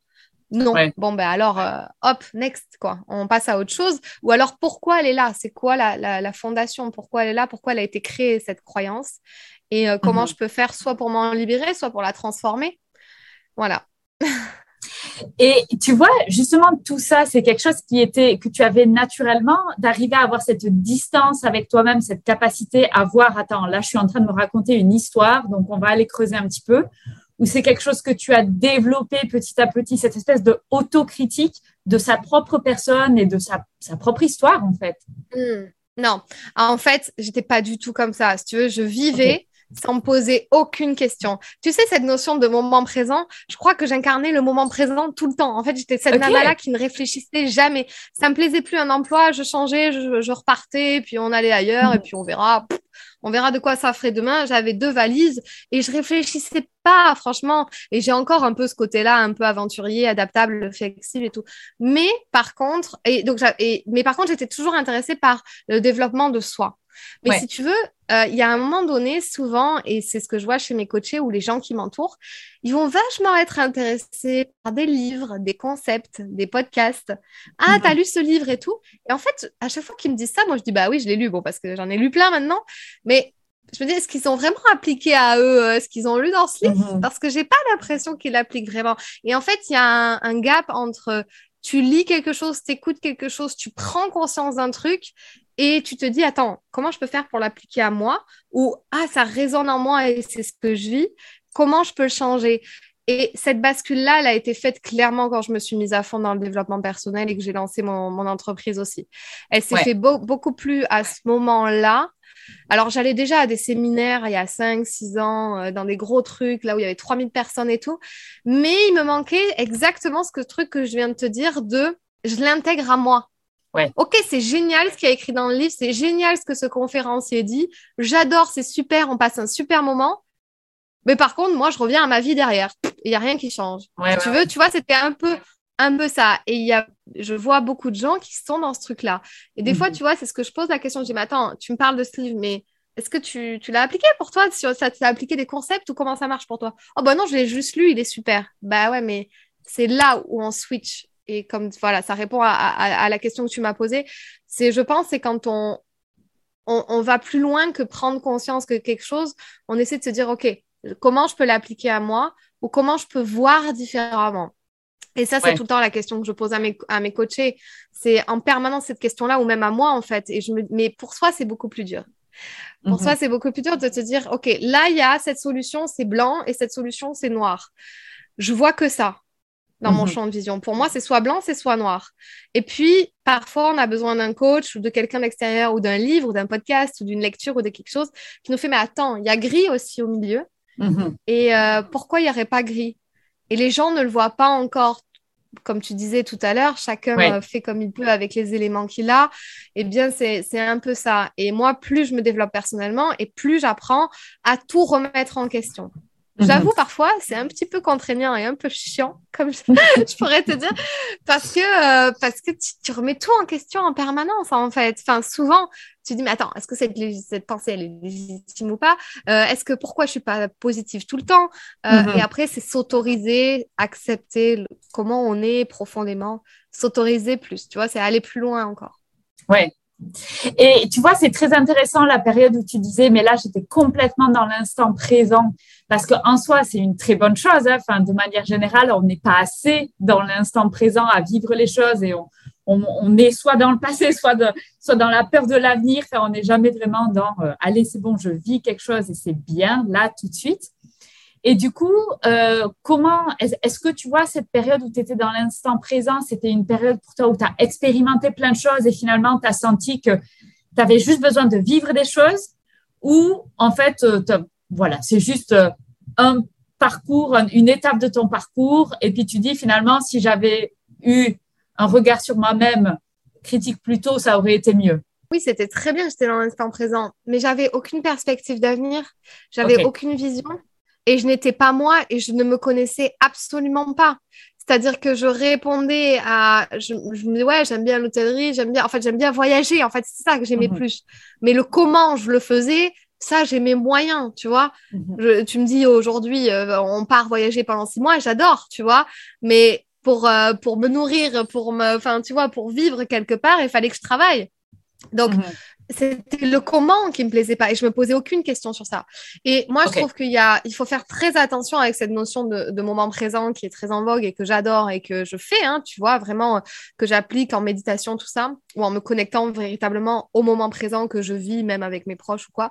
Non. Bon, ben alors, euh, hop, next, quoi. On passe à autre chose. Ou alors, pourquoi elle est là? C'est quoi la, la, fondation? Pourquoi elle est là? Pourquoi elle a été créée, cette croyance? Et euh, comment mhm. je peux faire soit pour m'en libérer, soit pour la transformer? Voilà. Et tu vois, justement, tout ça, c'est quelque chose qui était, que tu avais naturellement, d'arriver à avoir cette distance avec toi-même, cette capacité à voir, attends, là, je suis en train de me raconter une histoire, donc on va aller creuser un petit peu. Ou c'est quelque chose que tu as développé petit à petit, cette espèce de autocritique de sa propre personne et de sa, propre histoire, en fait. Hmm. Non, en fait, j'étais pas du tout comme ça. Si tu veux, je vivais sans me poser aucune question. Tu sais, cette notion de moment présent, je crois que j'incarnais le moment présent tout le temps. En fait, j'étais cette nana-là qui ne réfléchissait jamais. Ça me plaisait plus un emploi, je changeais, je, repartais, puis on allait ailleurs, et puis on verra. on verra de quoi ça ferait demain. J'avais deux valises et je réfléchissais pas, franchement. Et j'ai encore un peu ce côté-là, un peu aventurier, adaptable, flexible et tout. Mais par contre, et donc, et, mais par contre, j'étais toujours intéressée par le développement de soi. Mais si tu veux, euh, il y a un moment donné, souvent, et c'est ce que je vois chez mes coachés ou les gens qui m'entourent, ils vont vachement être intéressés par des livres, des concepts, des podcasts. Ah, tu as lu ce livre et tout. Et en fait, à chaque fois qu'ils me disent ça, moi, je dis, bah oui, je l'ai lu, bon, parce que j'en ai lu plein maintenant. Mais je me dis, est-ce qu'ils ont vraiment appliqué à eux euh, ce qu'ils ont lu dans ce livre? Mhm. Parce que j'ai pas l'impression qu'ils l'appliquent vraiment. Et en fait, il y a un, un, gap entre tu lis quelque chose, tu écoutes quelque chose, tu prends conscience d'un truc et tu te dis, attends, comment je peux faire pour l'appliquer à moi Ou, ah, ça résonne en moi et c'est ce que je vis, comment je peux le changer? Et cette bascule-là, elle a été faite clairement quand je me suis mise à fond dans le développement personnel et que j'ai lancé mon, entreprise aussi. Elle s'est fait beaucoup plus à ce moment-là. Alors, j'allais déjà à des séminaires il y a 5, 6 ans, euh, dans des gros trucs, là où il y avait 3000 personnes et tout. Mais il me manquait exactement ce que, truc que je viens de te dire de je l'intègre à moi. Ok, c'est génial ce qu'il y a écrit dans le livre, c'est génial ce que ce conférencier dit. J'adore, c'est super, on passe un super moment. Mais par contre, moi, je reviens à ma vie derrière. Il n'y a rien qui change. tu veux, tu vois, c'était un peu, un peu ça. Et il y a, je vois beaucoup de gens qui sont dans ce truc-là. Et des fois, mhm. tu vois, c'est ce que je pose la question. Je dis, mais attends, tu me parles de ce livre, mais est-ce que tu, tu l'as appliqué pour toi? Ça t'a appliqué des concepts ou comment ça marche pour toi? Oh, bah non, je l'ai juste lu, il est super. Bah ouais, mais c'est là où on switch et comme voilà, ça répond à, la question que tu m'as posée, c'est, je pense, c'est quand on, on, va plus loin que prendre conscience que quelque chose, on essaie de se dire, OK, comment je peux l'appliquer à moi ou comment je peux voir différemment? Et ça, c'est tout le temps la question que je pose à mes, à mes coachés. C'est en permanence cette question-là, ou même à moi, en fait. Et je me... Mais pour soi, c'est beaucoup plus dur. Pour mhm. soi, c'est beaucoup plus dur de te dire, OK, là, il y a cette solution, c'est blanc, et cette solution, c'est noir. Je vois que ça dans mon mhm. champ de vision. Pour moi, c'est soit blanc, c'est soit noir. Et puis, parfois, on a besoin d'un coach ou de quelqu'un d'extérieur ou d'un livre ou d'un podcast ou d'une lecture ou de quelque chose qui nous fait, mais attends, il y a gris aussi au milieu. Mhm. Et euh, pourquoi il n'y aurait pas gris? Et les gens ne le voient pas encore. Comme tu disais tout à l'heure, chacun euh, fait comme il peut avec les éléments qu'il a. Eh bien, c'est un peu ça. Et moi, plus je me développe personnellement et plus j'apprends à tout remettre en question. Mhm. J'avoue, parfois, c'est un petit peu contraignant et un peu chiant, comme je, pourrais te dire, parce que, euh, parce que tu, remets tout en question en permanence, en fait. Enfin, souvent, tu dis, mais attends, est-ce que cette, cette pensée, elle est légitime ou pas? Euh, Est-ce que pourquoi je suis pas positive tout le temps? Euh, mhm. Et après, c'est s'autoriser, accepter comment on est profondément, s'autoriser plus, tu vois, c'est aller plus loin encore. Ouais, et tu vois, c'est très intéressant la période où tu disais, mais là, j'étais complètement dans l'instant présent. Parce qu'en soi, c'est une très bonne chose. Hein. Enfin, de manière générale, on n'est pas assez dans l'instant présent à vivre les choses et on, est soit dans le passé, soit, dans la peur de l'avenir. On n'est jamais vraiment dans, euh, allez, c'est bon, je vis quelque chose et c'est bien là tout de suite. Et du coup, euh, comment est-ce que tu vois cette période où tu étais dans l'instant présent, c'était une période pour toi où tu as expérimenté plein de choses et finalement tu as senti que tu avais juste besoin de vivre des choses ou en fait, euh, voilà, c'est juste euh, un parcours, une étape de ton parcours et puis tu dis finalement, si j'avais eu un regard sur moi-même critique plus tôt, ça aurait été mieux. Oui, c'était très bien, j'étais dans l'instant présent, mais j'avais aucune perspective d'avenir, j'avais aucune vision et je n'étais pas moi et je ne me connaissais absolument pas. C'est-à-dire que je répondais à, je, me disais ouais j'aime bien l'hôtellerie, j'aime bien, en fait j'aime bien voyager, en fait c'est ça que j'aimais mhm. plus. Mais le comment je le faisais, ça j'aimais moyen, tu vois. Mhm. tu me dis aujourd'hui euh, on part voyager pendant six mois, j'adore, tu vois. Mais pour euh, pour me nourrir, pour me, enfin tu vois, pour vivre quelque part, il fallait que je travaille. Donc, mhm c'était le comment qui me plaisait pas et je me posais aucune question sur ça. Et moi, je trouve qu'il y a, il faut faire très attention avec cette notion de, moment présent qui est très en vogue et que j'adore et que je fais, hein, tu vois, vraiment euh, que j'applique en méditation, tout ça, ou en me connectant véritablement au moment présent que je vis, même avec mes proches ou quoi.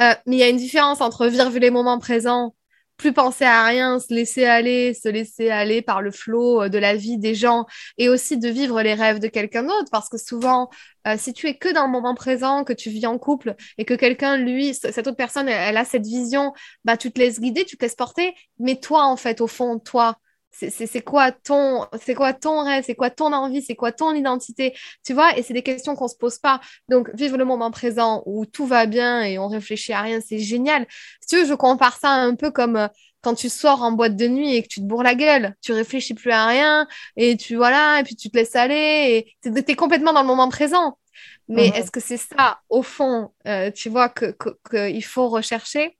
Euh, mais il y a une différence entre vivre les moments présents plus penser à rien, se laisser aller, se laisser aller par le flot euh, de la vie des gens et aussi de vivre les rêves de quelqu'un d'autre. Parce que souvent euh, si tu es que dans le moment présent, que tu vis en couple et que quelqu'un, lui, cette autre personne, elle, a cette vision, bah tu te laisses guider, tu te laisses porter, mais toi, en fait, au fond, toi, c'est quoi ton c'est quoi ton rêve c'est quoi ton envie c'est quoi ton identité tu vois? Et c'est des questions qu'on se pose pas. Donc vivre le moment présent où tout va bien et on réfléchit à rien c'est génial. Si tu veux je compare ça un peu comme euh, quand tu sors en boîte de nuit et que tu te bourres la gueule, tu réfléchis plus à rien et tu voilà et puis tu te laisses aller et tu es, complètement dans le moment présent. Mais est-ce que c'est ça au fond, euh, tu vois que qu'il faut rechercher?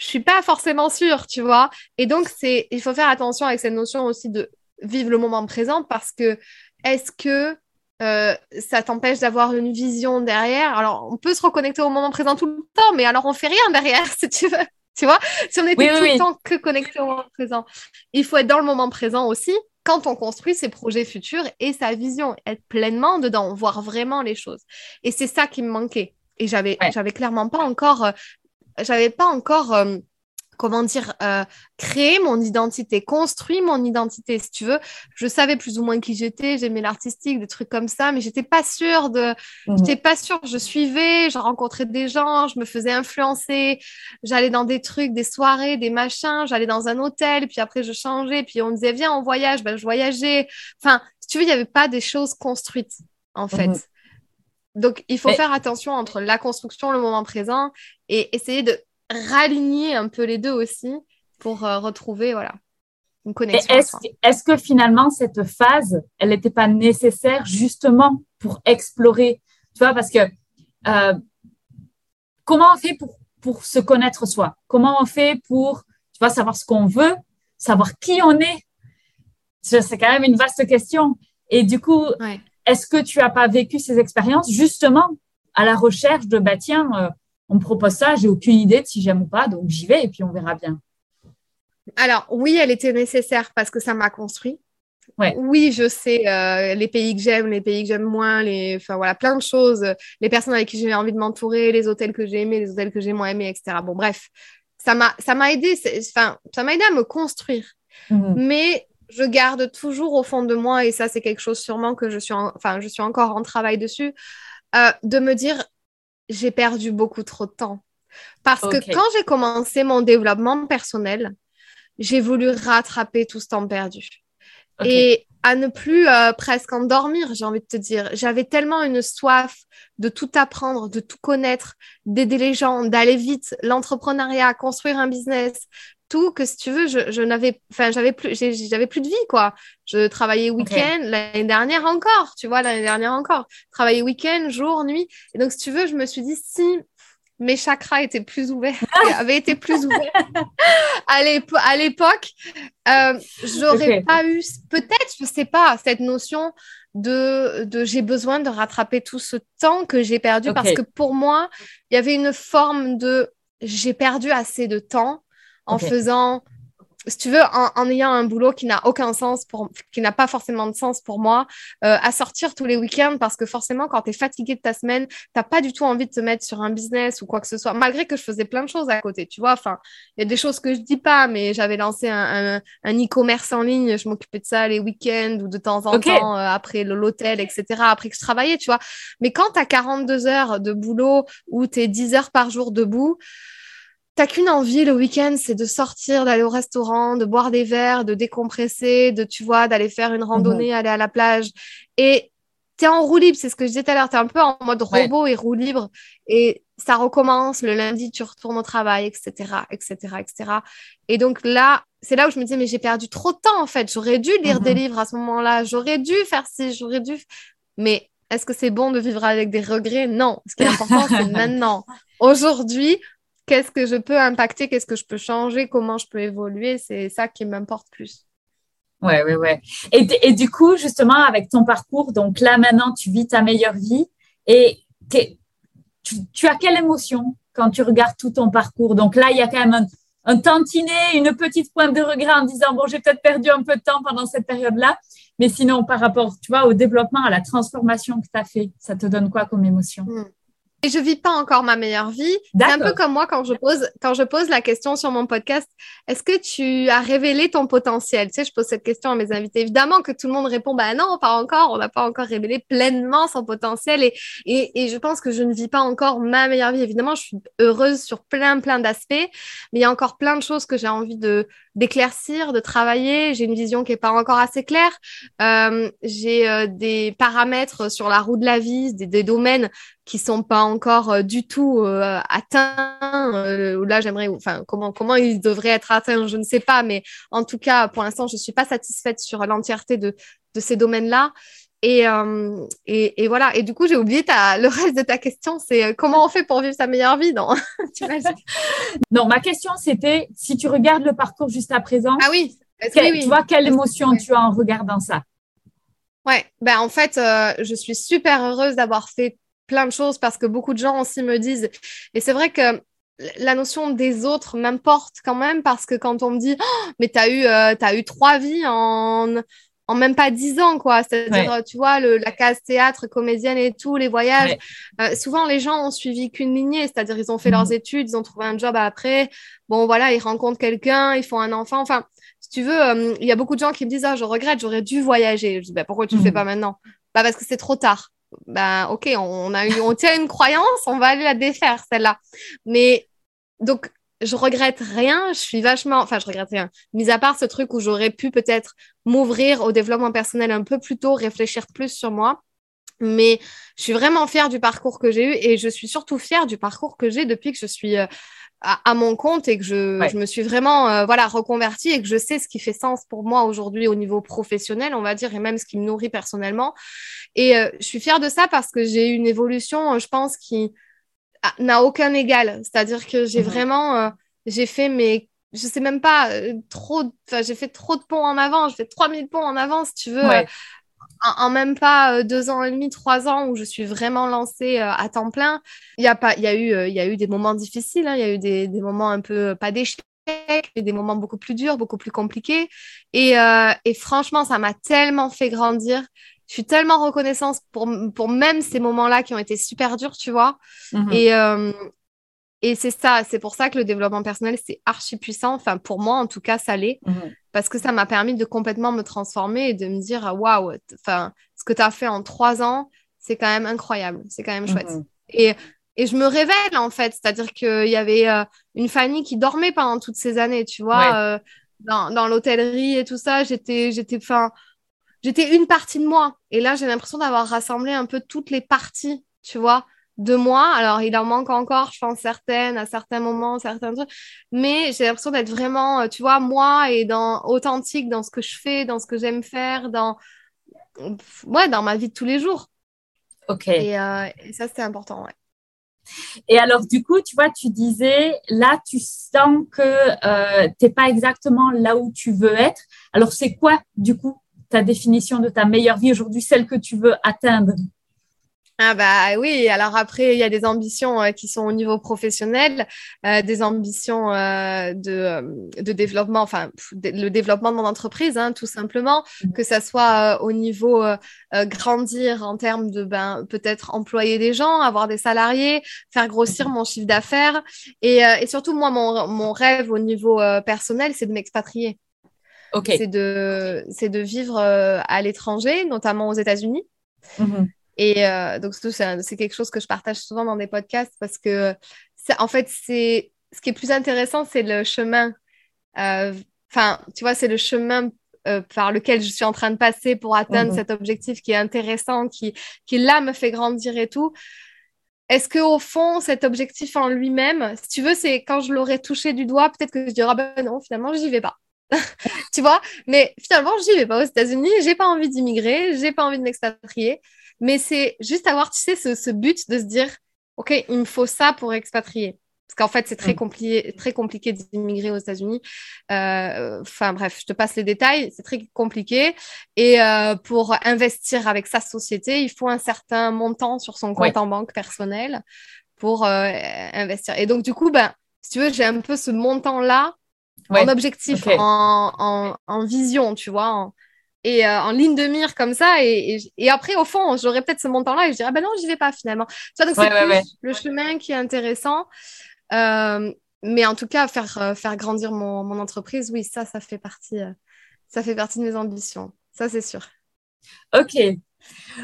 Je suis pas forcément sûre, tu vois. Et donc, c'est, il faut faire attention avec cette notion aussi de vivre le moment présent parce que est-ce que euh, ça t'empêche d'avoir une vision derrière? Alors, on peut se reconnecter au moment présent tout le temps, mais alors on fait rien derrière, si tu veux. Tu vois? Si on était tout le temps que connecté au moment présent, il faut être dans le moment présent aussi quand on construit ses projets futurs et sa vision, être pleinement dedans, voir vraiment les choses. Et c'est ça qui me manquait. Et j'avais, j'avais clairement pas encore euh, j'avais pas encore euh, comment dire, euh, créé mon identité, construit mon identité, si tu veux. Je savais plus ou moins qui j'étais, j'aimais l'artistique, des trucs comme ça, mais j'étais pas sûre de, mhm. j'étais pas sûre. Je suivais, je rencontrais des gens, je me faisais influencer, j'allais dans des trucs, des soirées, des machins, j'allais dans un hôtel, puis après je changeais, puis on me disait viens on voyage, ben je voyageais. Enfin, si tu veux, il y avait pas des choses construites en fait. Mhm. Donc, il faut faire attention entre la construction, le moment présent, et essayer de raligner un peu les deux aussi pour euh, retrouver voilà, une connexion. Est-ce que finalement, cette phase, elle n'était pas nécessaire justement pour explorer Tu vois, parce que euh, comment on fait pour, pour se connaître soi? Comment on fait pour tu vois, savoir ce qu'on veut, savoir qui on est? C'est quand même une vaste question. Et du coup, est-ce que tu n'as pas vécu ces expériences? Justement à la recherche de, bah tiens, euh, on me propose ça, j'ai aucune idée de si j'aime ou pas, donc j'y vais et puis on verra bien. Alors oui, elle était nécessaire parce que ça m'a construit. Oui, je sais euh, les pays que j'aime, les pays que j'aime moins, les, enfin voilà, plein de choses, les personnes avec qui j'ai envie de m'entourer, les hôtels que j'ai aimés, les hôtels que j'ai moins aimés, etc. Bon, bref, ça m'a, ça m'a aidé, enfin, ça m'a aidé à me construire. Mhm. Mais je garde toujours au fond de moi, et ça, c'est quelque chose sûrement que je suis, enfin, je suis encore en travail dessus, euh, de me dire, j'ai perdu beaucoup trop de temps. Parce que quand j'ai commencé mon développement personnel, j'ai voulu rattraper tout ce temps perdu. Et à ne plus euh, presque endormir, j'ai envie de te dire. J'avais tellement une soif de tout apprendre, de tout connaître, d'aider les gens, d'aller vite, l'entrepreneuriat, construire un business, surtout que si tu veux, je, n'avais, enfin, j'avais plus, j'avais plus de vie, quoi. Je travaillais week-end, l'année dernière encore, tu vois, l'année dernière encore. Travaillais week-end, jour, nuit. Et donc, si tu veux, je me suis dit, si mes chakras étaient plus ouverts, avaient été plus ouverts à l'époque, euh, j'aurais pas eu, peut-être, je sais pas, cette notion de, de j'ai besoin de rattraper tout ce temps que j'ai perdu parce que pour moi, il y avait une forme de j'ai perdu assez de temps en faisant si tu veux, en, ayant un boulot qui n'a aucun sens, pour, qui n'a pas forcément de sens pour moi, euh, à sortir tous les week-ends parce que forcément, quand tu es fatigué de ta semaine, tu n'as pas du tout envie de te mettre sur un business ou quoi que ce soit, malgré que je faisais plein de choses à côté, tu vois. Enfin, il y a des choses que je dis pas, mais j'avais lancé un, un, e-commerce en ligne, je m'occupais de ça les week-ends ou de temps en temps euh, après l'hôtel, etc., après que je travaillais, tu vois. Mais quand tu as 42 heures de boulot ou tu es 10 heures par jour debout, t'as qu'une envie le week-end, c'est de sortir, d'aller au restaurant, de boire des verres, de décompresser, de, tu vois, d'aller faire une randonnée, mhm. aller à la plage. Et t'es en roue libre, c'est ce que je disais tout à l'heure, t'es un peu en mode robot et roue libre. Et ça recommence, le lundi, tu retournes au travail, etc., etc., etc. Et donc là, c'est là où je me disais, mais j'ai perdu trop de temps, en fait. J'aurais dû lire des mhm. livres à ce moment-là, j'aurais dû faire ci, j'aurais dû... Mais est-ce que c'est bon de vivre avec des regrets? Non. Ce qui est important, c'est maintenant. Aujourd'hui, qu'est-ce que je peux impacter, qu'est-ce que je peux changer, comment je peux évoluer, c'est ça qui m'importe plus. Ouais, ouais, ouais. Et, et, du coup, justement, avec ton parcours, donc là maintenant, tu vis ta meilleure vie et tu, tu, as quelle émotion quand tu regardes tout ton parcours? Donc là, il y a quand même un, un tantinet, une petite pointe de regret en disant, bon, j'ai peut-être perdu un peu de temps pendant cette période-là, mais sinon, par rapport, tu vois, au développement, à la transformation que tu as fait, ça te donne quoi comme émotion? Hmm. Et je vis pas encore ma meilleure vie. C'est un peu comme moi quand je pose quand je pose la question sur mon podcast. Est-ce que tu as révélé ton potentiel? Tu sais, je pose cette question à mes invités. Évidemment que tout le monde répond bah non, pas encore. On n'a pas encore révélé pleinement son potentiel. Et, et, et je pense que je ne vis pas encore ma meilleure vie. Évidemment, je suis heureuse sur plein plein d'aspects, mais il y a encore plein de choses que j'ai envie de d'éclaircir, de travailler. J'ai une vision qui est pas encore assez claire. Euh, j'ai euh, des paramètres sur la roue de la vie, des, des domaines qui sont pas encore euh, du tout euh, atteints. Euh, là, j'aimerais, enfin, comment comment ils devraient être atteints, je ne sais pas, mais en tout cas, pour l'instant, je suis pas satisfaite sur l'entièreté de de ces domaines-là. Et, et, et, voilà. Et du coup, j'ai oublié ta, le reste de ta question. C'est comment on fait pour vivre sa meilleure vie Non, non ma question, c'était si tu regardes le parcours juste à présent. Ah oui. Tu vois quelle émotion tu as en regardant ça? Ouais, ben en fait, je suis super heureuse d'avoir fait plein de choses parce que beaucoup de gens aussi me disent. Et c'est vrai que la notion des autres m'importe quand même parce que quand on me dit oh, mais t'as eu euh, as eu trois vies en en même pas dix ans quoi. C'est-à-dire tu vois le, la case théâtre comédienne et tout les voyages euh, souvent les gens ont suivi qu'une lignée. C'est-à-dire ils ont fait leurs mhm. études ils ont trouvé un job après. Bon voilà ils rencontrent quelqu'un ils font un enfant. Enfin si tu veux euh, il y a beaucoup de gens qui me disent ah je regrette j'aurais dû voyager. Je dis bah, pourquoi tu le fais mhm. pas maintenant? Bah parce que c'est trop tard ben ok, on a eu, on tient une croyance, on va aller la défaire celle-là. Mais donc je regrette rien, je suis vachement, enfin je regrette rien. Mis à part ce truc où j'aurais pu peut-être m'ouvrir au développement personnel un peu plus tôt, réfléchir plus sur moi. Mais je suis vraiment fière du parcours que j'ai eu et je suis surtout fière du parcours que j'ai depuis que je suis euh, à, mon compte et que je, je me suis vraiment euh, voilà reconvertie et que je sais ce qui fait sens pour moi aujourd'hui au niveau professionnel, on va dire, et même ce qui me nourrit personnellement. Et euh, je suis fière de ça parce que j'ai eu une évolution, euh, je pense, qui n'a aucun égal. C'est-à-dire que j'ai mhm. vraiment, j'ai fait mes je sais même pas trop j'ai fait trop de ponts en avant j'ai fait 3000 ponts en avant si tu veux en, même pas euh, deux ans et demi, trois ans où je suis vraiment lancée euh, à temps plein, il y a pas, il y a eu, euh, il y a eu des moments difficiles, hein. il y a eu des, des, moments un peu pas d'échec, mais des moments beaucoup plus durs, beaucoup plus compliqués. Et, et franchement, ça m'a tellement fait grandir. Je suis tellement reconnaissante pour, pour même ces moments-là qui ont été super durs, tu vois. Mm-hmm. Et, et c'est ça, c'est pour ça que le développement personnel, c'est archi puissant. Enfin, pour moi, en tout cas, ça l'est. Mm-hmm parce que ça m'a permis de complètement me transformer et de me dire waouh, enfin, ce que tu as fait en trois ans, c'est quand même incroyable, c'est quand même chouette. Mhm. Et, et je me révèle en fait, c'est-à-dire qu'il y avait euh, une Fanny qui dormait pendant toutes ces années, tu vois, euh, dans, dans l'hôtellerie et tout ça, j'étais, j'étais, enfin, j'étais une partie de moi. Et là, j'ai l'impression d'avoir rassemblé un peu toutes les parties, tu vois, de moi. Alors, il en manque encore, je pense, certaines, à certains moments, certains trucs. Mais j'ai l'impression d'être vraiment, euh, tu vois, moi et dans, authentique dans ce que je fais, dans ce que j'aime faire, dans, ouais, dans ma vie de tous les jours. Ok. Et, euh, ça, c'est important, ouais. Et alors, du coup, tu vois, tu disais, là, tu sens que euh, tu n'es pas exactement là où tu veux être. Alors, c'est quoi, du coup, ta définition de ta meilleure vie aujourd'hui, celle que tu veux atteindre? Ah bah oui, alors après, il y a des ambitions euh, qui sont au niveau professionnel, euh, des ambitions euh, de, de, développement, enfin le développement de mon entreprise, hein, tout simplement, mmh. que ça soit au niveau grandir en termes de ben, peut-être employer des gens, avoir des salariés, faire grossir mmh. mon chiffre d'affaires. Et, et, surtout, moi, mon, mon rêve au niveau personnel, c'est de m'expatrier. Okay. C'est de, de vivre à l'étranger, notamment aux États-Unis. Mmh et euh, donc, c'est quelque chose que je partage souvent dans des podcasts parce que, en fait, c'est ce qui est plus intéressant, c'est le chemin. Euh, enfin, tu vois, c'est le chemin euh, par lequel je suis en train de passer pour atteindre mhm. cet objectif qui est intéressant, qui, qui là me fait grandir et tout. Est-ce que au fond, cet objectif en lui-même, si tu veux, c'est quand je l'aurais touché du doigt, peut-être que je dirais ah ben non, finalement, j'y vais pas. tu vois? Mais finalement, j'y vais pas aux États-Unis, j'ai pas envie d'immigrer, j'ai pas envie de m'expatrier. Mais c'est juste avoir, tu sais, ce, but de se dire, OK, il me faut ça pour expatrier. Parce qu'en fait, c'est très, mm. compliqué, très compliqué d'immigrer aux États-Unis. Euh, enfin, bref, je te passe les détails. C'est très compliqué. Et euh, pour investir avec sa société, il faut un certain montant sur son compte en banque personnel pour euh, investir. Et donc, du coup, ben, si tu veux, j'ai un peu ce montant-là en objectif, en, en, vision, tu vois, et euh, en ligne de mire comme ça. Et, et, après, au fond, j'aurais peut-être ce montant-là et je dirais, ah ben non, j'y vais pas finalement. Tu vois, donc c'est le chemin qui est intéressant. Euh, mais en tout cas, faire, euh, faire grandir mon, mon, entreprise, oui, ça, ça fait partie, ça fait partie de mes ambitions. Ça, c'est sûr. OK.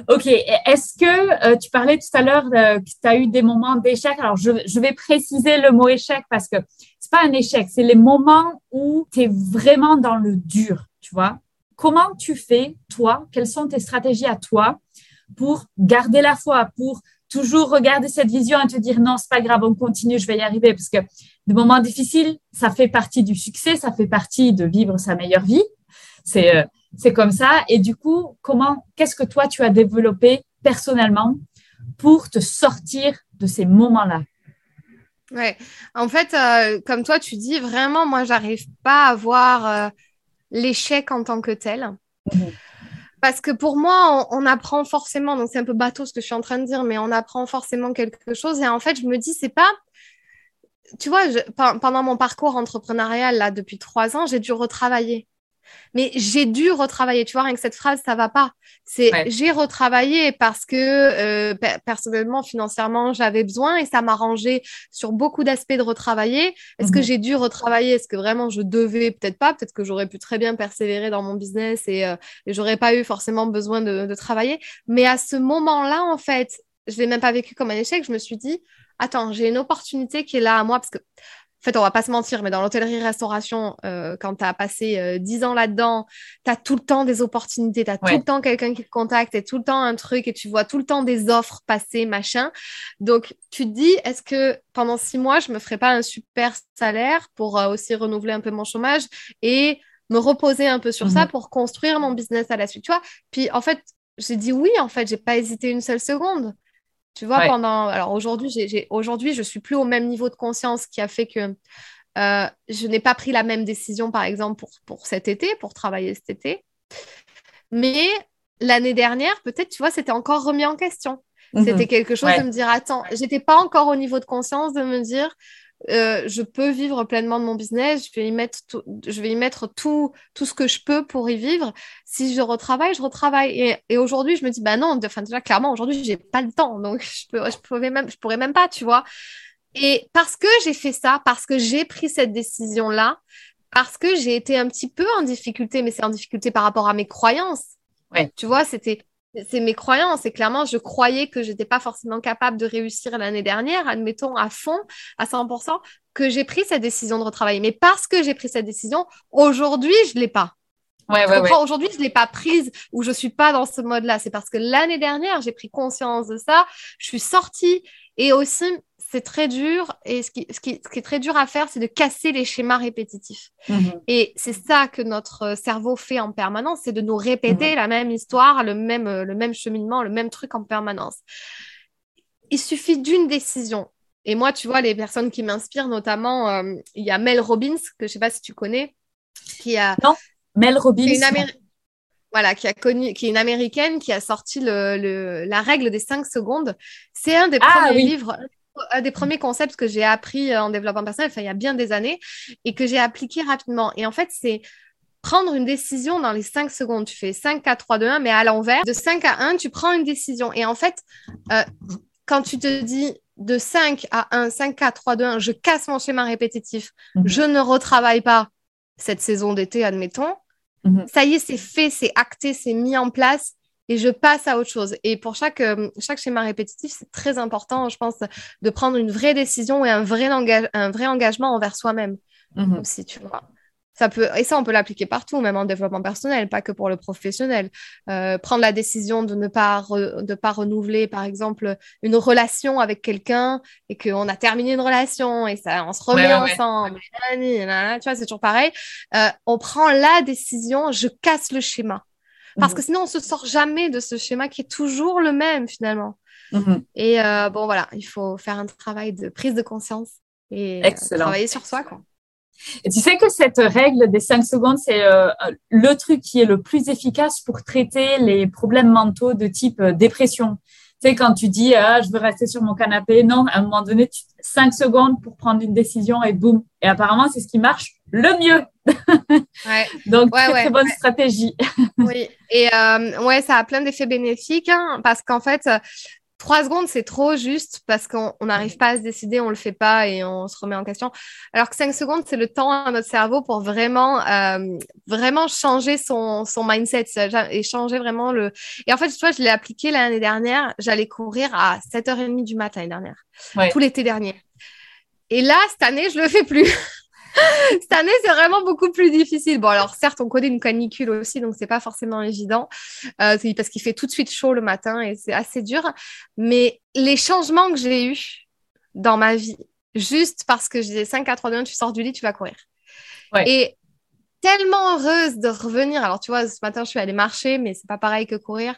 Ok, est-ce que tu parlais tout à l'heure que tu as eu des moments d'échec Alors, je, je, vais préciser le mot échec parce que c'est pas un échec, c'est les moments où tu es vraiment dans le dur, tu vois comment tu fais, toi, quelles sont tes stratégies à toi pour garder la foi, pour toujours regarder cette vision et te dire non, c'est pas grave, on continue, je vais y arriver? Parce que des moments difficiles, ça fait partie du succès, ça fait partie de vivre sa meilleure vie. C'est, euh, comme ça. Et du coup, comment, qu'est-ce que toi, tu as développé personnellement pour te sortir de ces moments-là? Ouais, en fait, euh, comme toi, tu dis vraiment, moi, j'arrive pas à voir euh, l'échec en tant que tel. Mhm. Parce que pour moi, on, apprend forcément, donc c'est un peu bateau ce que je suis en train de dire, mais on apprend forcément quelque chose. Et en fait, je me dis, c'est pas. Tu vois, pendant mon parcours entrepreneurial, là, depuis trois ans, j'ai dû retravailler. Mais j'ai dû retravailler. Tu vois, rien que cette phrase, ça va pas. C'est j'ai retravaillé parce que euh, personnellement, financièrement, j'avais besoin et ça m'a arrangé sur beaucoup d'aspects de retravailler. Est-ce que mhm. j'ai dû retravailler? Est-ce que vraiment je devais? Peut-être pas. Peut-être que j'aurais pu très bien persévérer dans mon business et, euh, et j'aurais pas eu forcément besoin de, de travailler. Mais à ce moment-là, en fait, je l'ai même pas vécu comme un échec. Je me suis dit, attends, j'ai une opportunité qui est là à moi parce que fait, on va pas se mentir, mais dans l'hôtellerie-restauration, euh, quand tu as passé euh, dix 10 ans là-dedans, tu as tout le temps des opportunités, tu as tout le temps quelqu'un qui te contacte et tout le temps un truc et tu vois tout le temps des offres passer, machin. Donc, tu te dis, est-ce que pendant six mois, je me ferais pas un super salaire pour euh, aussi renouveler un peu mon chômage et me reposer un peu sur ça mhm. pour construire mon business à la suite, tu vois? Puis, en fait, j'ai dit oui, en fait, j'ai pas hésité une seule seconde. Tu vois, pendant. Alors aujourd'hui, j'ai, aujourd'hui, je suis plus au même niveau de conscience qui a fait que euh, je n'ai pas pris la même décision, par exemple, pour, pour cet été, pour travailler cet été. Mais l'année dernière, peut-être, tu vois, c'était encore remis en question. Mhm. C'était quelque chose de me dire, attends, j'étais pas encore au niveau de conscience de me dire, euh, je peux vivre pleinement de mon business, je vais y mettre tout, je vais y mettre tout, tout ce que je peux pour y vivre. Si je retravaille, je retravaille. Et, aujourd'hui, je me dis, bah non, enfin, déjà, clairement, aujourd'hui, j'ai pas le temps. Donc, je, peux, je, pouvais même, je pourrais même pas, tu vois. Et parce que j'ai fait ça, parce que j'ai pris cette décision-là, parce que j'ai été un petit peu en difficulté, mais c'est en difficulté par rapport à mes croyances. Ouais. Tu vois, c'était c'est mes croyances. Et clairement, je croyais que je n'étais pas forcément capable de réussir l'année dernière, admettons à fond, à 100%, que j'ai pris cette décision de retravailler. Mais parce que j'ai pris cette décision, aujourd'hui, je ne l'ai pas. Ouais, ouais, Aujourd'hui, je ne l'ai pas prise ou je ne suis pas dans ce mode-là. C'est parce que l'année dernière, j'ai pris conscience de ça. Je suis sortie Et aussi, c'est très dur. Et ce qui, ce, qui, est très dur à faire, c'est de casser les schémas répétitifs. Mm-hmm. Et c'est ça que notre cerveau fait en permanence, c'est de nous répéter mm-hmm. la même histoire, le même, le même cheminement, le même truc en permanence. Il suffit d'une décision. Et moi, tu vois, les personnes qui m'inspirent, notamment, euh, il y a Mel Robbins, que je ne sais pas si tu connais, qui a... Non, Mel Robbins. Voilà, qui a connu, qui est une américaine qui a sorti le, la règle des 5 secondes. C'est un des ah premiers livres un des premiers concepts que j'ai appris euh, en développement personnel, enfin, il y a bien des années, et que j'ai appliqué rapidement. Et en fait, c'est prendre une décision dans les 5 secondes. Tu fais 5, 4, 3, 2, 1, mais à l'envers. De 5 à 1, tu prends une décision. Et en fait, euh, quand tu te dis de 5 à 1, 5, 4, 3, 2, 1, je casse mon schéma répétitif, mhm. je ne retravaille pas cette saison d'été, admettons. Mhm. Ça y est, c'est fait, c'est acté, c'est mis en place et je passe à autre chose. Et pour chaque, euh, chaque schéma répétitif, c'est très important, je pense, de prendre une vraie décision et un vrai, un vrai engagement envers soi-même. Mhm. Si tu vois. Ça peut, et ça, on peut l'appliquer partout, même en développement personnel, pas que pour le professionnel. Euh, prendre la décision de ne pas, de pas renouveler, par exemple, une relation avec quelqu'un et qu'on a terminé une relation et ça, on se remet ensemble. Tu vois, c'est toujours pareil. Euh, on prend la décision, je casse le schéma. Parce mhm. que sinon, on se sort jamais de ce schéma qui est toujours le même finalement. Mhm. Et euh, bon, voilà, il faut faire un travail de prise de conscience et travailler sur soi. Quoi. Et tu sais que cette règle des 5 secondes, c'est euh, le truc qui est le plus efficace pour traiter les problèmes mentaux de type euh, dépression. Tu sais, quand tu dis ah, je veux rester sur mon canapé, non, à un moment donné, 5 secondes pour prendre une décision et boum. Et apparemment, c'est ce qui marche le mieux. Ouais. Donc, très, très bonne stratégie. oui, et euh, ouais, ça a plein d'effets bénéfiques hein, parce qu'en fait, Trois secondes, c'est trop juste parce qu'on n'arrive pas à se décider, on le fait pas et on se remet en question. Alors que cinq secondes, c'est le temps à notre cerveau pour vraiment, euh, vraiment changer son, son mindset et changer vraiment le. Et en fait, tu vois, je l'ai appliqué l'année dernière. J'allais courir à 7h30 du matin l'année dernière, tout l'été dernier. Et là, cette année, je le fais plus. Cette année, c'est vraiment beaucoup plus difficile. Bon, alors certes, on connaît une canicule aussi, donc c'est pas forcément évident, euh, parce qu'il fait tout de suite chaud le matin et c'est assez dur. Mais les changements que j'ai eus dans ma vie, juste parce que je disais 5 à 3 2 tu sors du lit, tu vas courir. Et tellement heureuse de revenir. Alors, tu vois, ce matin, je suis allée marcher, mais c'est pas pareil que courir.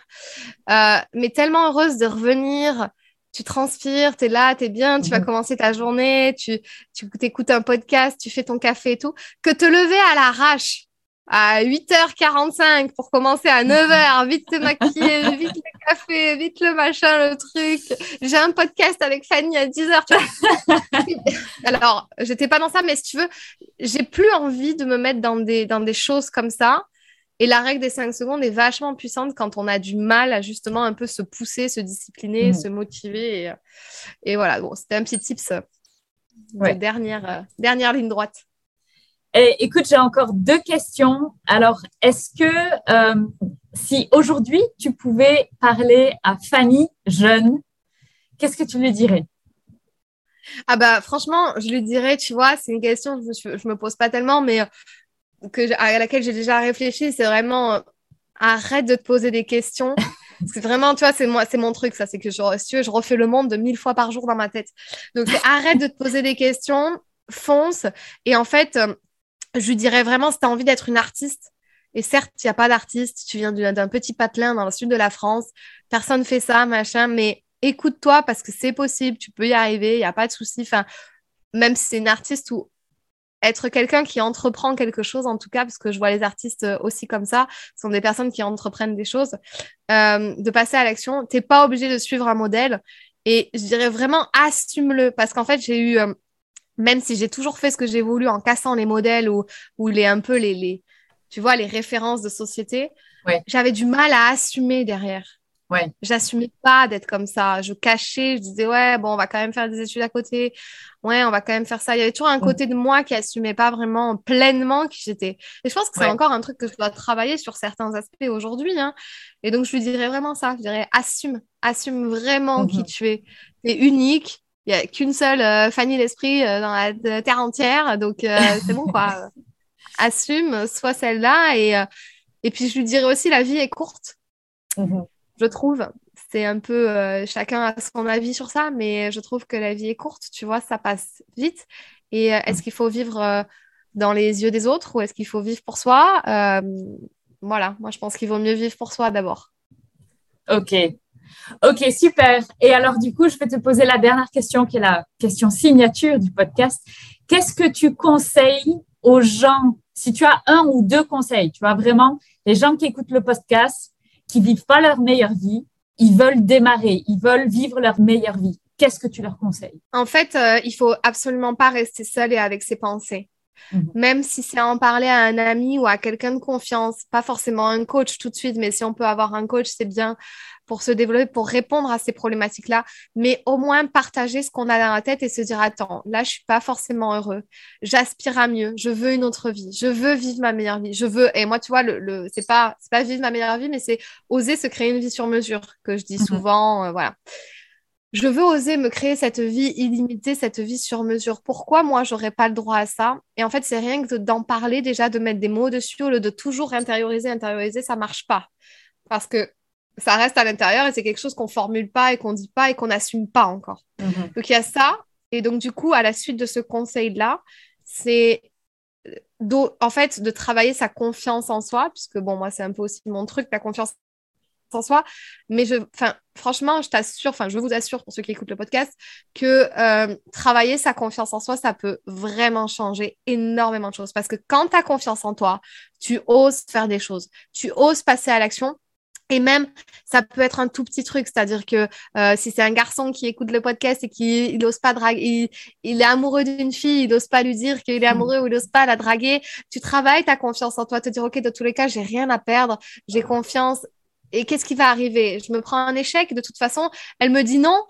Euh, mais tellement heureuse de revenir tu transpires, tu es là, tu es bien, tu vas mhm. commencer ta journée, tu, tu écoutes un podcast, tu fais ton café et tout, que te lever à l'arrache à 8h45 pour commencer à 9h, vite te maquiller, vite le café, vite le machin, le truc. J'ai un podcast avec Fanny à 10h. Alors, j'étais pas dans ça, mais si tu veux, j'ai plus envie de me mettre dans des, dans des choses comme ça. Et la règle des 5 secondes est vachement puissante quand on a du mal à justement un peu se pousser, se discipliner, mm. se motiver. Et, voilà, bon, c'était un petit tips de dernière, euh, dernière ligne droite. Et, écoute, j'ai encore deux questions. Alors, est-ce que euh, si aujourd'hui tu pouvais parler à Fanny jeune, qu'est-ce que tu lui dirais? Ah bah franchement, je lui dirais, tu vois, c'est une question que je, je me pose pas tellement, mais que, à laquelle j'ai déjà réfléchi, c'est vraiment euh, arrête de te poser des questions. C'est vraiment, tu vois, c'est moi, c'est mon truc, ça. C'est que je, si je refais le monde de mille fois par jour dans ma tête. Donc, arrête de te poser des questions, fonce. Et en fait, euh, je lui dirais vraiment, si tu as envie d'être une artiste, et certes, il n'y a pas d'artiste, tu viens d'un petit patelin dans le sud de la France, personne fait ça, machin, mais écoute-toi parce que c'est possible, tu peux y arriver, il n'y a pas de souci. Enfin, même si c'est une artiste ou être quelqu'un qui entreprend quelque chose, en tout cas, parce que je vois les artistes euh, aussi comme ça, ce sont des personnes qui entreprennent des choses, euh, de passer à l'action. Tu n'es pas obligé de suivre un modèle. Et je dirais vraiment assume-le. Parce qu'en fait, j'ai eu, euh, même si j'ai toujours fait ce que j'ai voulu en cassant les modèles ou, ou les un peu les, les, tu vois, les références de société, j'avais du mal à assumer derrière. Ouais. J'assumais pas d'être comme ça. Je cachais, je disais, ouais, bon, on va quand même faire des études à côté. Ouais, on va quand même faire ça. Il y avait toujours un côté de moi qui assumait pas vraiment pleinement qui j'étais. Et je pense que c'est encore un truc que je dois travailler sur certains aspects aujourd'hui. Hein. Et donc, je lui dirais vraiment ça. Je dirais, assume, assume vraiment qui mhm. tu es. Tu es unique. Il n'y a qu'une seule euh, Fanny l'esprit euh, dans la terre entière. Donc, euh, c'est bon, quoi. assume, sois celle-là. Et, et puis, je lui dirais aussi, la vie est courte. Mhm je trouve. c'est un peu euh, chacun a son avis sur ça, mais je trouve que la vie est courte, tu vois, ça passe vite. Et euh, est-ce qu'il faut vivre euh, dans les yeux des autres ou est-ce qu'il faut vivre pour soi? Voilà, moi je pense qu'il vaut mieux vivre pour soi d'abord. Ok. Ok, super. Et alors, du coup, je vais te poser la dernière question qui est la question signature du podcast. Qu'est-ce que tu conseilles aux gens, si tu as un ou deux conseils, tu vois, vraiment, les gens qui écoutent le podcast, qui vivent pas leur meilleure vie, ils veulent démarrer, ils veulent vivre leur meilleure vie. Qu'est-ce que tu leur conseilles? En fait, euh, il faut absolument pas rester seul et avec ses pensées. Mhm. Même si c'est en parler à un ami ou à quelqu'un de confiance, pas forcément un coach tout de suite, mais si on peut avoir un coach, c'est bien pour se développer, pour répondre à ces problématiques-là, mais au moins partager ce qu'on a dans la tête et se dire, attends, là, je suis pas forcément heureux, j'aspire à mieux, je veux une autre vie, je veux vivre ma meilleure vie, je veux, et moi, tu vois, le, le c'est pas, c'est pas vivre ma meilleure vie, mais c'est oser se créer une vie sur mesure, que je dis mhm. souvent, euh, voilà. Je veux oser me créer cette vie illimitée, cette vie sur mesure. Pourquoi moi, j'aurais pas le droit à ça? Et en fait, c'est rien que d'en parler déjà, de mettre des mots dessus, au lieu de toujours intérioriser, intérioriser, ça marche pas. Parce que ça reste à l'intérieur et c'est quelque chose qu'on formule pas et qu'on dit pas et qu'on n'assume pas encore. Mhm. Donc il y a ça. Et donc du coup, à la suite de ce conseil-là, c'est en fait de travailler sa confiance en soi, puisque bon, moi c'est un peu aussi mon truc, la confiance en soi. Mais je, enfin, franchement, je t'assure, enfin, je vous assure pour ceux qui écoutent le podcast, que euh, travailler sa confiance en soi, ça peut vraiment changer énormément de choses. Parce que quand tu as confiance en toi, tu oses faire des choses, tu oses passer à l'action et même, ça peut être un tout petit truc, c'est-à-dire que euh, si c'est un garçon qui écoute le podcast et qui n'ose pas draguer, il, est amoureux d'une fille, il n'ose pas lui dire qu'il est mm. amoureux ou il n'ose pas la draguer, tu travailles ta confiance en toi, te dire, OK, de tous les cas, j'ai rien à perdre, j'ai confiance. Et qu'est-ce qui va arriver? Je me prends un échec, de toute façon, elle me dit non,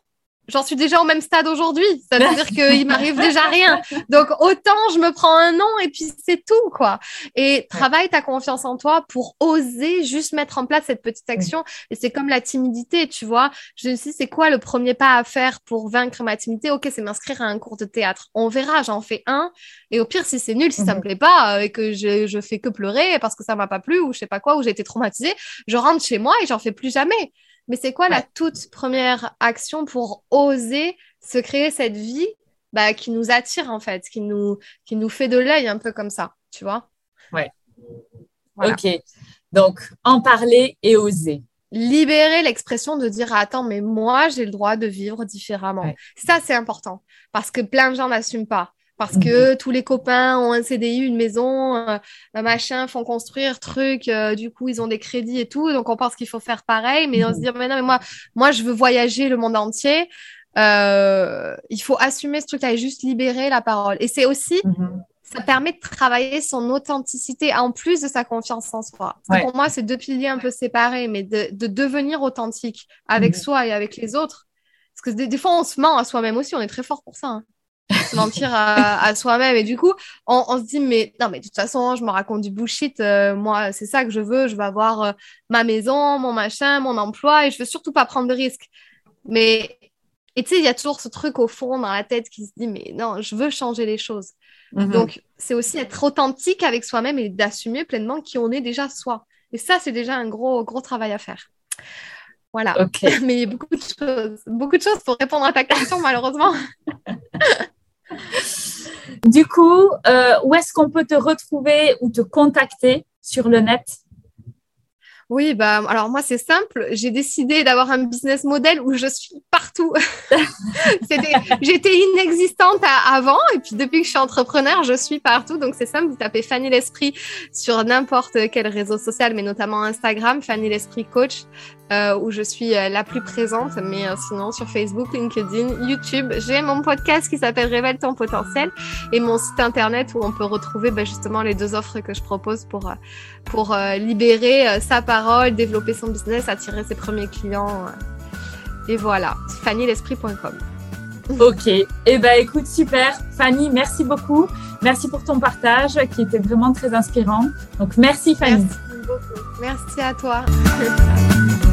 j'en suis déjà au même stade aujourd'hui. Ça veut dire qu'il m'arrive déjà rien. Donc, autant je me prends un nom et puis c'est tout, quoi. Et travaille ta confiance en toi pour oser juste mettre en place cette petite action. Et c'est comme la timidité, tu vois. Je me suis dit, c'est quoi le premier pas à faire pour vaincre ma timidité? Ok, c'est m'inscrire à un cours de théâtre. On verra, j'en fais un. Et au pire, si c'est nul, si ça me mhm. plaît pas euh, et que je, je fais que pleurer parce que ça m'a pas plu ou je sais pas quoi, ou j'ai été traumatisée, je rentre chez moi et j'en fais plus jamais. Mais c'est quoi la toute première action pour oser se créer cette vie bah, qui nous attire en fait, qui nous, qui nous fait de l'œil un peu comme ça, tu vois? Ouais. Ok. Donc, en parler et oser. Libérer l'expression de dire attends, mais moi, j'ai le droit de vivre différemment. Ça, c'est important parce que plein de gens n'assument pas parce mhm. que tous les copains ont un CDI, une maison, euh, machin, font construire truc, euh, du coup ils ont des crédits et tout, donc on pense qu'il faut faire pareil, mais on se mhm. dit mais non mais moi moi je veux voyager le monde entier, euh, il faut assumer ce truc-là et juste libérer la parole. Et c'est aussi mhm. ça permet de travailler son authenticité en plus de sa confiance en soi. Pour moi c'est deux piliers un peu séparés, mais de, de devenir authentique avec soi et avec les autres. Parce que des, fois on se ment à soi-même aussi, on est très fort pour ça. Hein se mentir à, soi-même. Et du coup, on, se dit, mais non, mais de toute façon, je me raconte du bullshit. Euh, moi, c'est ça que je veux. Je veux avoir euh, ma maison, mon machin, mon emploi et je veux surtout pas prendre de risques. Mais, et tu sais, il y a toujours ce truc au fond dans la tête qui se dit, mais non, je veux changer les choses. Mhm. Donc, c'est aussi être authentique avec soi-même et d'assumer pleinement qui on est déjà soi. Et ça, c'est déjà un gros, gros travail à faire. Voilà. Mais beaucoup de choses, beaucoup de choses pour répondre à ta question, malheureusement. Du coup, euh, où est-ce qu'on peut te retrouver ou te contacter sur le net? Oui, bah, alors moi, c'est simple. J'ai décidé d'avoir un business model où je suis partout. J'étais inexistante avant et puis depuis que je suis entrepreneur, je suis partout. Donc, c'est simple. Vous tapez Fanny l'Esprit sur n'importe quel réseau social, mais notamment Instagram, Fanny l'Esprit Coach. Euh, où je suis euh, la plus présente, mais euh, sinon sur Facebook, LinkedIn, YouTube. J'ai mon podcast qui s'appelle Révèle ton potentiel et mon site internet où on peut retrouver bah, justement les deux offres que je propose pour, pour libérer sa parole, développer son business, attirer ses premiers clients. et voilà, fannylesprit.com. Ok, et eh ben écoute, super. Fanny, merci beaucoup. Merci pour ton partage qui était vraiment très inspirant. Donc merci Fanny. Merci beaucoup. Merci à toi.